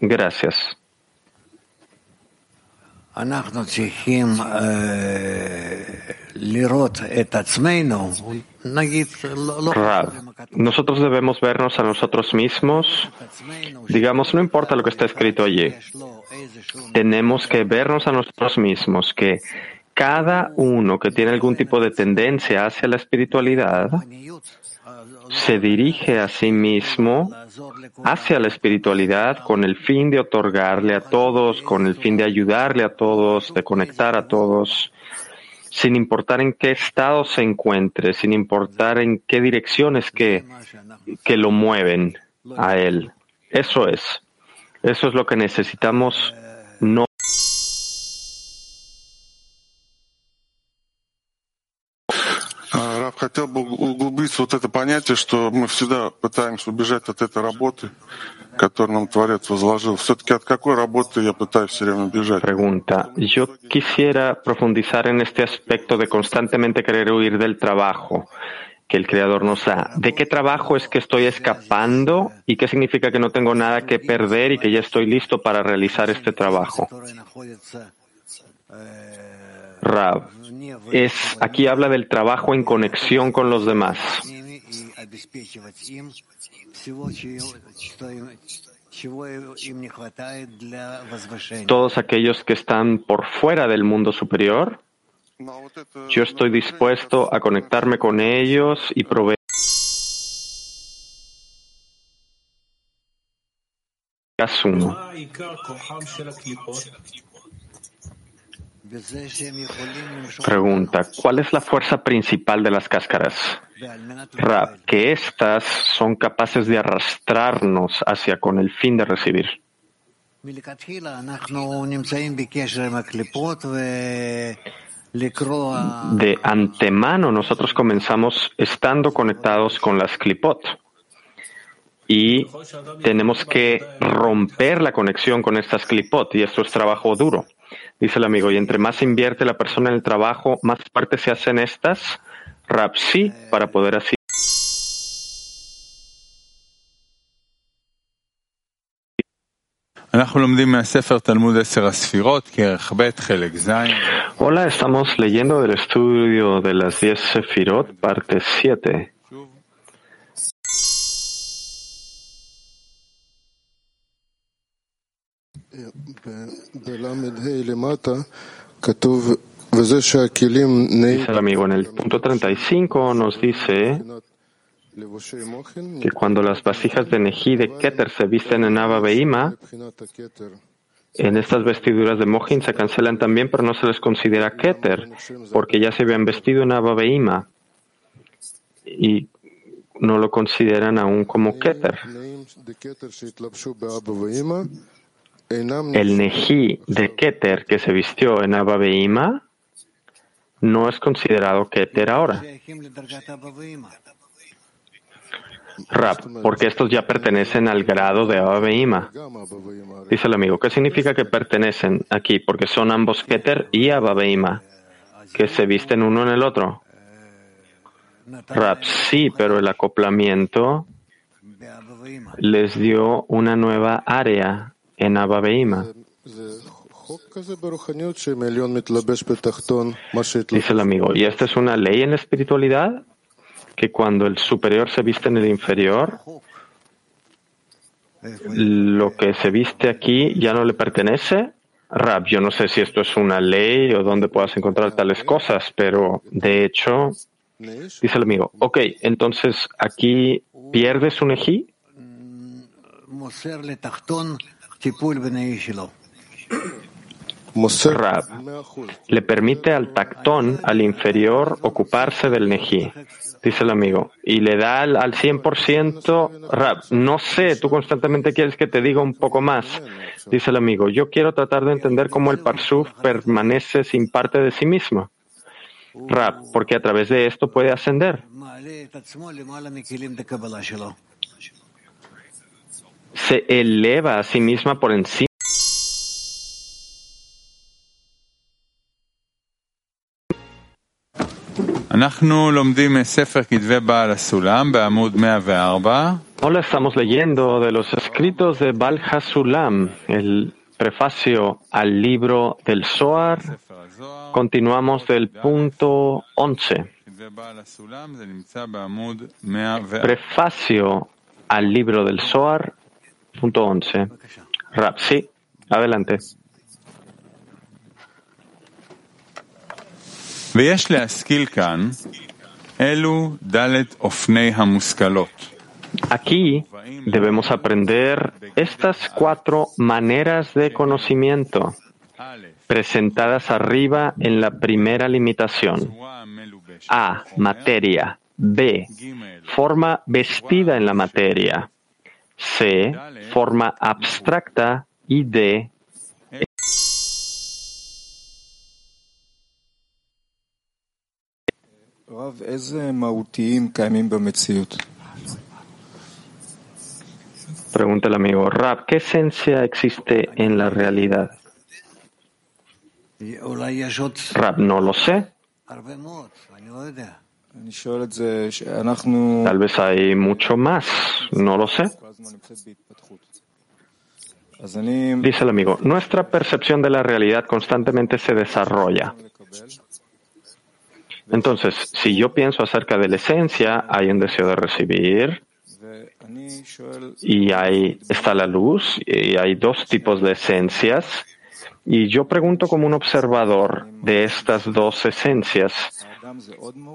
Gracias. Nosotros debemos vernos a nosotros mismos. Digamos, no importa lo que está escrito allí. Tenemos que vernos a nosotros mismos, que cada uno que tiene algún tipo de tendencia hacia la espiritualidad se dirige a sí mismo hacia la espiritualidad con el fin de otorgarle a todos, con el fin de ayudarle a todos, de conectar a todos, sin importar en qué estado se encuentre, sin importar en qué direcciones que, que lo mueven a él. Eso es. Eso es lo que necesitamos no углубиться вот это понятие, что мы всегда пытаемся убежать от этой работы, которую нам Творец возложил. Все-таки от какой работы я пытаюсь все время бежать? Pregunta. Yo quisiera profundizar en este aspecto de constantemente querer huir del trabajo que el Creador nos da. ¿De qué trabajo es que estoy escapando y qué significa que no tengo nada que perder y que ya estoy listo para realizar este trabajo? Rab, es, aquí habla del trabajo en conexión con los demás. Todos aquellos que están por fuera del mundo superior, yo estoy dispuesto a conectarme con ellos y proveer. Pregunta, ¿cuál es la fuerza principal de las cáscaras? Rab, que éstas son capaces de arrastrarnos hacia con el fin de recibir. De antemano nosotros comenzamos estando conectados con las clipot y tenemos que romper la conexión con estas clipot y esto es trabajo duro. Dice el amigo, y entre más invierte la persona en el trabajo, más fuertes se hacen estas. Rap, sí, para poder así. Hola, estamos leyendo del estudio de las 10 Sefirot, parte 7. Dice el amigo, en el punto 35 nos dice que cuando las vasijas de Neji de Keter se visten en Abba Beima, en estas vestiduras de Mohin se cancelan también, pero no se les considera Keter, porque ya se habían vestido en Abba Beima y no lo consideran aún como Keter. El Neji de Keter que se vistió en Abba Beima no es considerado Keter ahora. Rap, porque estos ya pertenecen al grado de Abba Beima. Dice el amigo, ¿qué significa que pertenecen aquí? Porque son ambos Keter y Abba Beima, que se visten uno en el otro. Rap, sí, pero el acoplamiento les dio una nueva área en. Dice el amigo, ¿y esta es una ley en espiritualidad? Que cuando el superior se viste en el inferior, lo que se viste aquí ya no le pertenece. Rab, yo no sé si esto es una ley o dónde puedas encontrar tales cosas, pero de hecho, dice el amigo, ok, entonces aquí pierdes un ejí. Rab le permite al tactón, al inferior, ocuparse del nejí, dice el amigo, y le da al, al 100%, Rab, no sé, tú constantemente quieres que te diga un poco más, dice el amigo, yo quiero tratar de entender cómo el parsuf permanece sin parte de sí mismo. Rab, porque a través de esto puede ascender. Se eleva a sí misma por encima. Hola, estamos leyendo de los escritos de Bal Hasulam, el prefacio al libro del Zohar. Continuamos del punto 11. Prefacio al libro del Zohar, punto 11. Rap, sí, adelante. Aquí debemos aprender estas cuatro maneras de conocimiento presentadas arriba en la primera limitación. A. Materia. B. Forma vestida en la materia. C. Forma abstracta. Y D. Pregunta el amigo Rab, ¿qué esencia existe en la realidad? Rab, no lo sé. Tal vez hay mucho más, no lo sé. Dice el amigo, nuestra percepción de la realidad constantemente se desarrolla. Entonces, si yo pienso acerca de la esencia, hay un deseo de recibir y ahí está la luz y hay dos tipos de esencias. Y yo pregunto como un observador de estas dos esencias,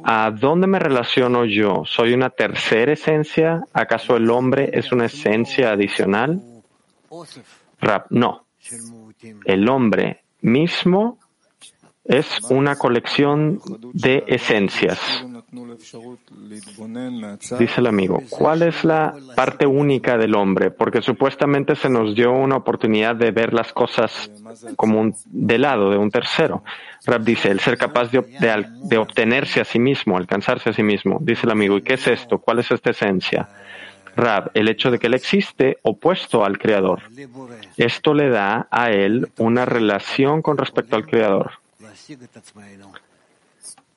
¿a dónde me relaciono yo? ¿Soy una tercera esencia? ¿Acaso el hombre es una esencia adicional? no. El hombre mismo es una colección de esencias. Dice el amigo, ¿cuál es la parte única del hombre? Porque supuestamente se nos dio una oportunidad de ver las cosas como un, de lado, de un tercero. Rab dice, el ser capaz de, de obtenerse a sí mismo, alcanzarse a sí mismo. Dice el amigo, ¿y qué es esto? ¿Cuál es esta esencia? Rab, el hecho de que él existe opuesto al Creador. Esto le da a él una relación con respecto al Creador.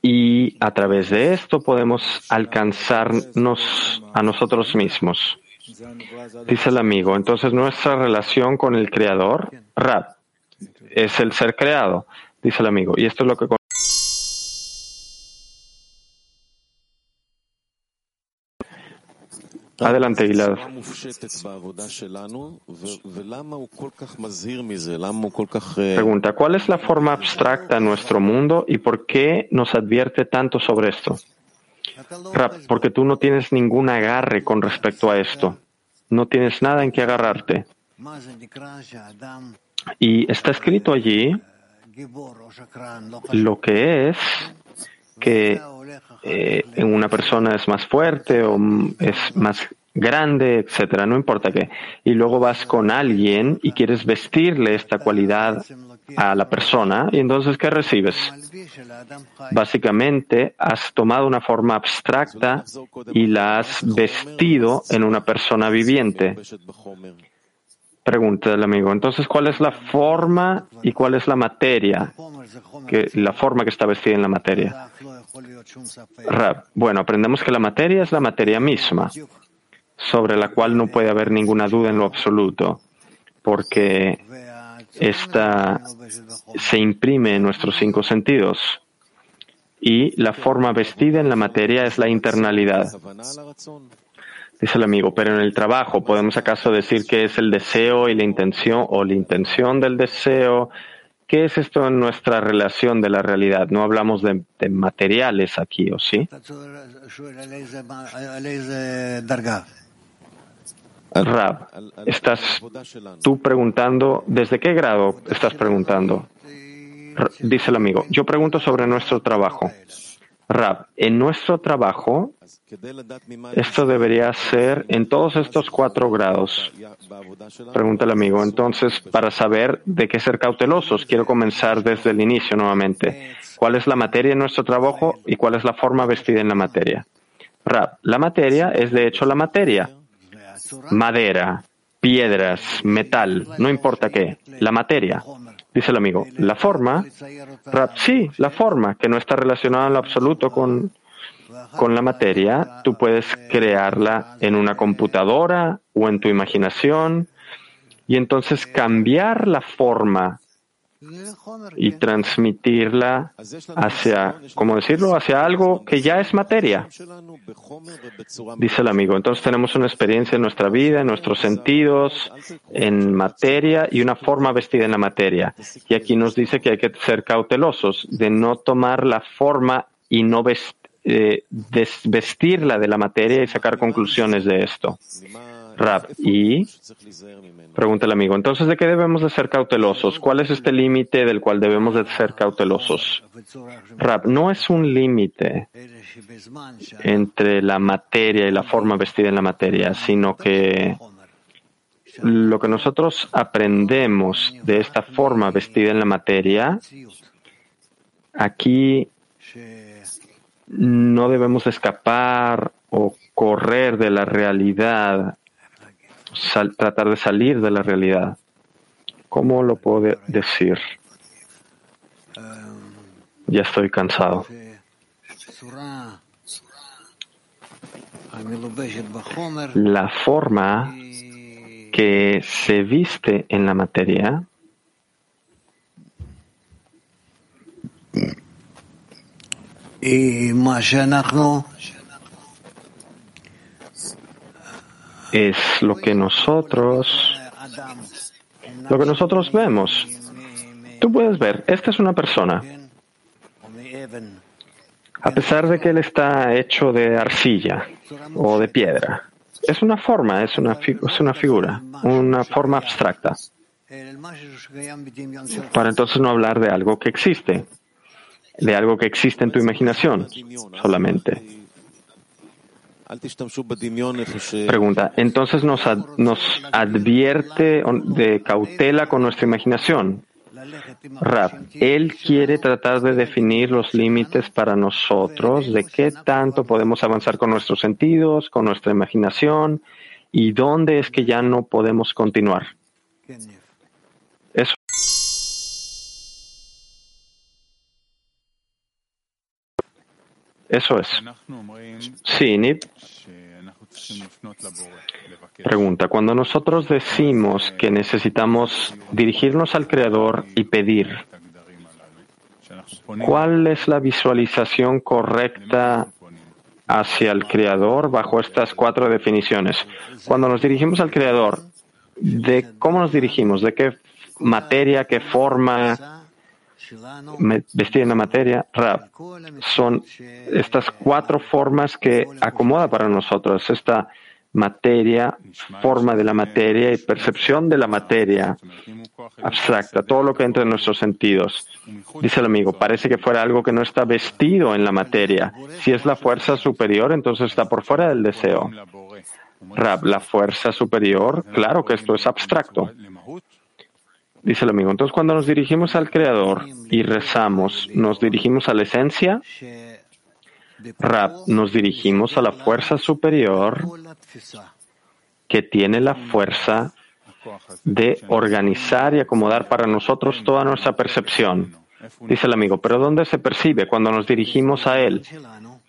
Y a través de esto podemos alcanzarnos a nosotros mismos. Dice el amigo, entonces nuestra relación con el Creador, Rab, es el ser creado, dice el amigo. Y esto es lo que Adelante, Gilad. Pregunta, ¿cuál es la forma abstracta en nuestro mundo y por qué nos advierte tanto sobre esto? porque tú no tienes ningún agarre con respecto a esto. No tienes nada en que agarrarte. Y está escrito allí lo que es que eh, una persona es más fuerte o es más grande, etcétera, no importa qué. Y luego vas con alguien y quieres vestirle esta cualidad a la persona y entonces ¿qué recibes? Básicamente has tomado una forma abstracta y la has vestido en una persona viviente. Pregunta del amigo. Entonces, ¿cuál es la forma y cuál es la materia? Que, la forma que está vestida en la materia. Bueno, aprendemos que la materia es la materia misma, sobre la cual no puede haber ninguna duda en lo absoluto, porque esta se imprime en nuestros cinco sentidos. Y la forma vestida en la materia es la internalidad. Dice el amigo, pero en el trabajo, ¿podemos acaso decir que es el deseo y la intención o la intención del deseo? ¿Qué es esto en nuestra relación de la realidad? No hablamos de, materiales aquí, ¿o sí? Rab, estás tú preguntando, ¿desde qué grado estás preguntando? Dice el amigo, yo pregunto sobre nuestro trabajo. Rab, en nuestro trabajo, esto debería ser en todos estos cuatro grados. Pregunta el amigo. Entonces, para saber de qué ser cautelosos, quiero comenzar desde el inicio nuevamente. ¿Cuál es la materia en nuestro trabajo y cuál es la forma vestida en la materia? Rab, la materia es de hecho la materia. Madera, piedras, metal, no importa qué, la materia. Dice el amigo, la forma, sí, la forma, que no está relacionada en lo absoluto con, con la materia, tú puedes crearla en una computadora o en tu imaginación y entonces cambiar la forma y transmitirla hacia, ¿cómo decirlo?, hacia algo que ya es materia. Dice el amigo, entonces tenemos una experiencia en nuestra vida, en nuestros sentidos, en materia y una forma vestida en la materia. Y aquí nos dice que hay que ser cautelosos de no tomar la forma y no eh, vestirla de la materia y sacar conclusiones de esto. Rab, y pregunta el amigo, entonces ¿de qué debemos de ser cautelosos? ¿Cuál es este límite del cual debemos de ser cautelosos? Rab, no es un límite entre la materia y la forma vestida en la materia, sino que lo que nosotros aprendemos de esta forma vestida en la materia, aquí no debemos escapar o correr de la realidad tratar de salir de la realidad. ¿Cómo lo puedo decir? Ya estoy cansado. La forma que se viste en la materia y es lo que nosotros, lo que nosotros vemos. Tú puedes ver, esta es una persona. A pesar de que él está hecho de arcilla o de piedra, es una forma, es una, es una figura, una forma abstracta. Para entonces no hablar de algo que existe, de algo que existe en tu imaginación solamente. Pregunta, entonces nos, nos advierte de cautela con nuestra imaginación. Rap, él quiere tratar de definir los límites para nosotros de qué tanto podemos avanzar con nuestros sentidos, con nuestra imaginación ¿Y dónde es que ya no podemos continuar? Eso es. Sí, Nip. Pregunta, cuando nosotros decimos que necesitamos dirigirnos al Creador y pedir, ¿cuál es la visualización correcta hacia el Creador bajo estas cuatro definiciones? Cuando nos dirigimos al Creador, ¿de cómo nos dirigimos? ¿De qué materia, qué forma? Vestir en la materia, Rab, son estas cuatro formas que acomoda para nosotros. Esta materia, forma de la materia y percepción de la materia abstracta, todo lo que entra en nuestros sentidos. Dice el amigo, parece que fuera algo que no está vestido en la materia. Si es la fuerza superior, entonces está por fuera del deseo. Rab, la fuerza superior, claro que esto es abstracto. Dice el amigo, entonces cuando nos dirigimos al Creador y rezamos, ¿nos dirigimos a la esencia? Rab, nos dirigimos a la fuerza superior que tiene la fuerza de organizar y acomodar para nosotros toda nuestra percepción. Dice el amigo, pero ¿dónde se percibe cuando nos dirigimos a Él?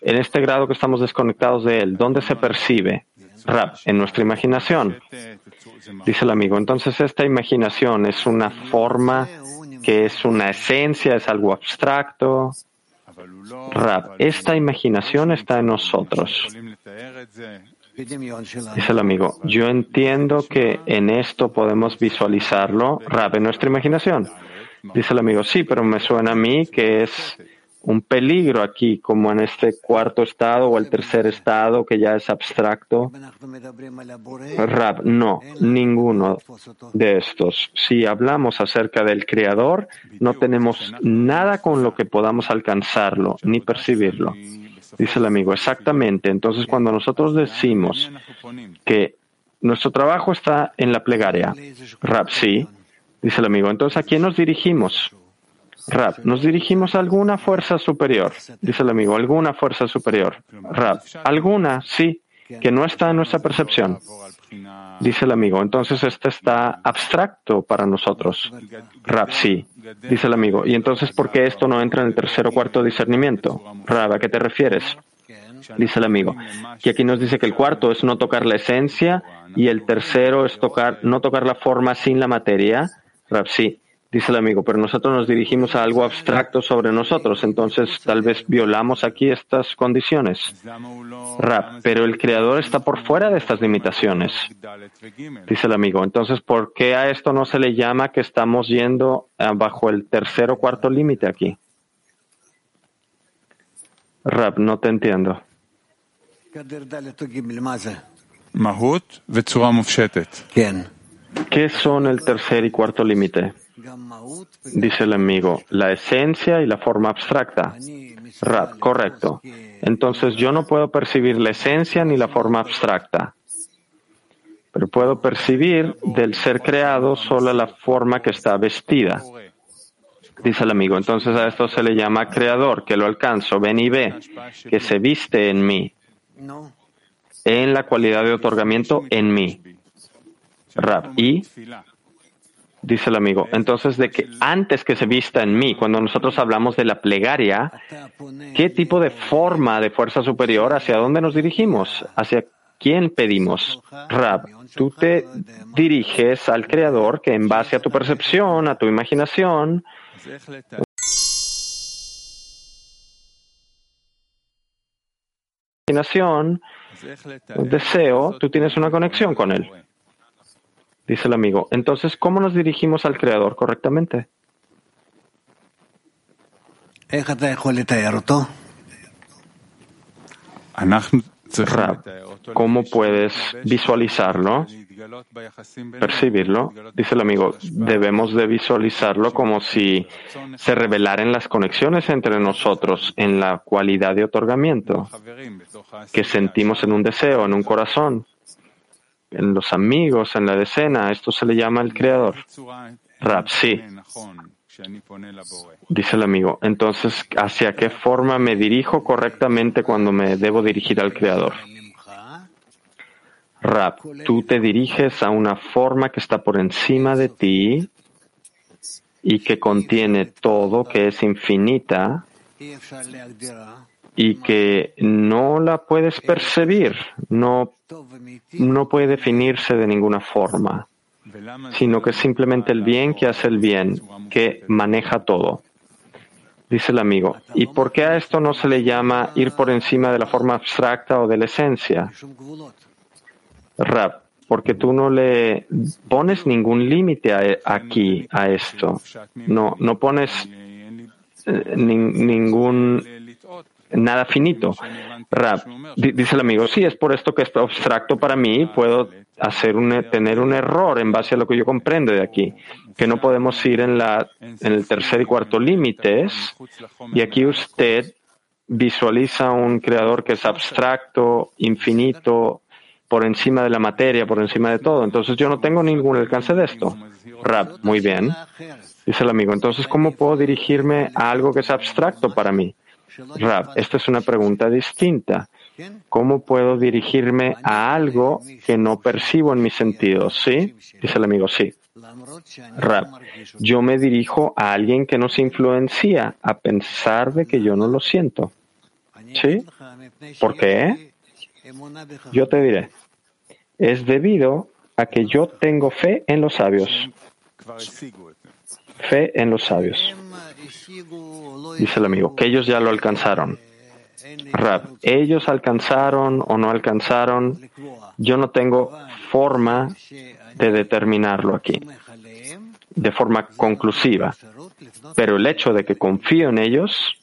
En este grado que estamos desconectados de Él, ¿dónde se percibe? Rab, en nuestra imaginación. Dice el amigo, entonces esta imaginación es una forma que es una esencia, es algo abstracto. Rab, esta imaginación está en nosotros. Dice el amigo, yo entiendo que en esto podemos visualizarlo, Rab, en nuestra imaginación. Dice el amigo, sí, pero me suena a mí que es un peligro aquí, como en este cuarto estado o el tercer estado que ya es abstracto? Rab, no, ninguno de estos. Si hablamos acerca del Creador, no tenemos nada con lo que podamos alcanzarlo ni percibirlo. Dice el amigo, exactamente. Entonces, cuando nosotros decimos que nuestro trabajo está en la plegaria, Rab, sí, dice el amigo, entonces ¿a quién nos dirigimos? Rab, nos dirigimos a alguna fuerza superior, dice el amigo, alguna fuerza superior. Rab, alguna, sí, que no está en nuestra percepción. Dice el amigo, entonces este está abstracto para nosotros. Rab, sí, dice el amigo. Y entonces, ¿por qué esto no entra en el tercer o cuarto discernimiento? Rab, ¿a qué te refieres? Dice el amigo. Que aquí nos dice que el cuarto es no tocar la esencia y el tercero es tocar, no tocar la forma sin la materia. Rab, sí. Dice el amigo, pero nosotros nos dirigimos a algo abstracto sobre nosotros, entonces tal vez violamos aquí estas condiciones. Rap, pero el creador está por fuera de estas limitaciones. Dice el amigo, entonces ¿por qué a esto no se le llama que estamos yendo bajo el tercer o cuarto límite aquí? Rap, no te entiendo. ¿Qué son el tercer y cuarto límite? Dice el amigo, la esencia y la forma abstracta. Rab, correcto. Entonces yo no puedo percibir la esencia ni la forma abstracta, pero puedo percibir del ser creado solo la forma que está vestida. Dice el amigo, entonces a esto se le llama creador, que lo alcanzo, ven y ve, que se viste en mí, en la cualidad de otorgamiento en mí. Rab, y dice el amigo. Entonces, de que antes que se vista en mí, cuando nosotros hablamos de la plegaria, ¿qué tipo de forma de fuerza superior, hacia dónde nos dirigimos? ¿Hacia quién pedimos? Rab, tú te diriges al Creador que en base a tu percepción, a tu imaginación, imaginación, deseo, tú tienes una conexión con él. Dice el amigo, entonces, ¿cómo nos dirigimos al Creador correctamente? ¿cómo puedes visualizarlo, percibirlo? Dice el amigo, debemos de visualizarlo como si se revelaran las conexiones entre nosotros en la cualidad de otorgamiento que sentimos en un deseo, en un corazón en los amigos, en la decena. Esto se le llama el creador. Rab, sí. Dice el amigo. Entonces, ¿hacia qué forma me dirijo correctamente cuando me debo dirigir al creador? Rab, tú te diriges a una forma que está por encima de ti y que contiene todo, que es infinita y que no la puedes percibir, no, no puede definirse de ninguna forma, sino que es simplemente el bien que hace el bien, que maneja todo. Dice el amigo, ¿y por qué a esto no se le llama ir por encima de la forma abstracta o de la esencia? Rap, porque tú no le pones ningún límite aquí a esto. No, no pones eh, ningún nada finito. Rap, dice el amigo, sí, es por esto que es abstracto para mí, puedo hacer un, tener un error en base a lo que yo comprendo de aquí, que no podemos ir en, la, en el tercer y cuarto límites, y aquí usted visualiza un creador que es abstracto, infinito, por encima de la materia, por encima de todo. Entonces yo no tengo ningún alcance de esto. Rap, muy bien. Dice el amigo, entonces ¿cómo puedo dirigirme a algo que es abstracto para mí? Rab, esta es una pregunta distinta. ¿Cómo puedo dirigirme a algo que no percibo en mis sentidos? ¿Sí? Dice el amigo, sí. Rab, yo me dirijo a alguien que no se influencia a pensar de que yo no lo siento. ¿Sí? ¿Por qué? Yo te diré. Es debido a que yo tengo fe en los sabios. Fe en los sabios. Dice el amigo, que ellos ya lo alcanzaron. Rab, ellos alcanzaron o no alcanzaron, yo no tengo forma de determinarlo aquí, de forma conclusiva. Pero el hecho de que confío en ellos,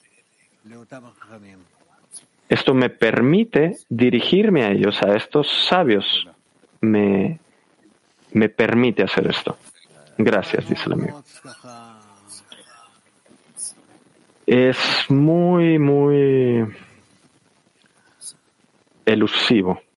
esto me permite dirigirme a ellos, a estos sabios. Me, me permite hacer esto. Gracias, dice el amigo es muy, muy elusivo.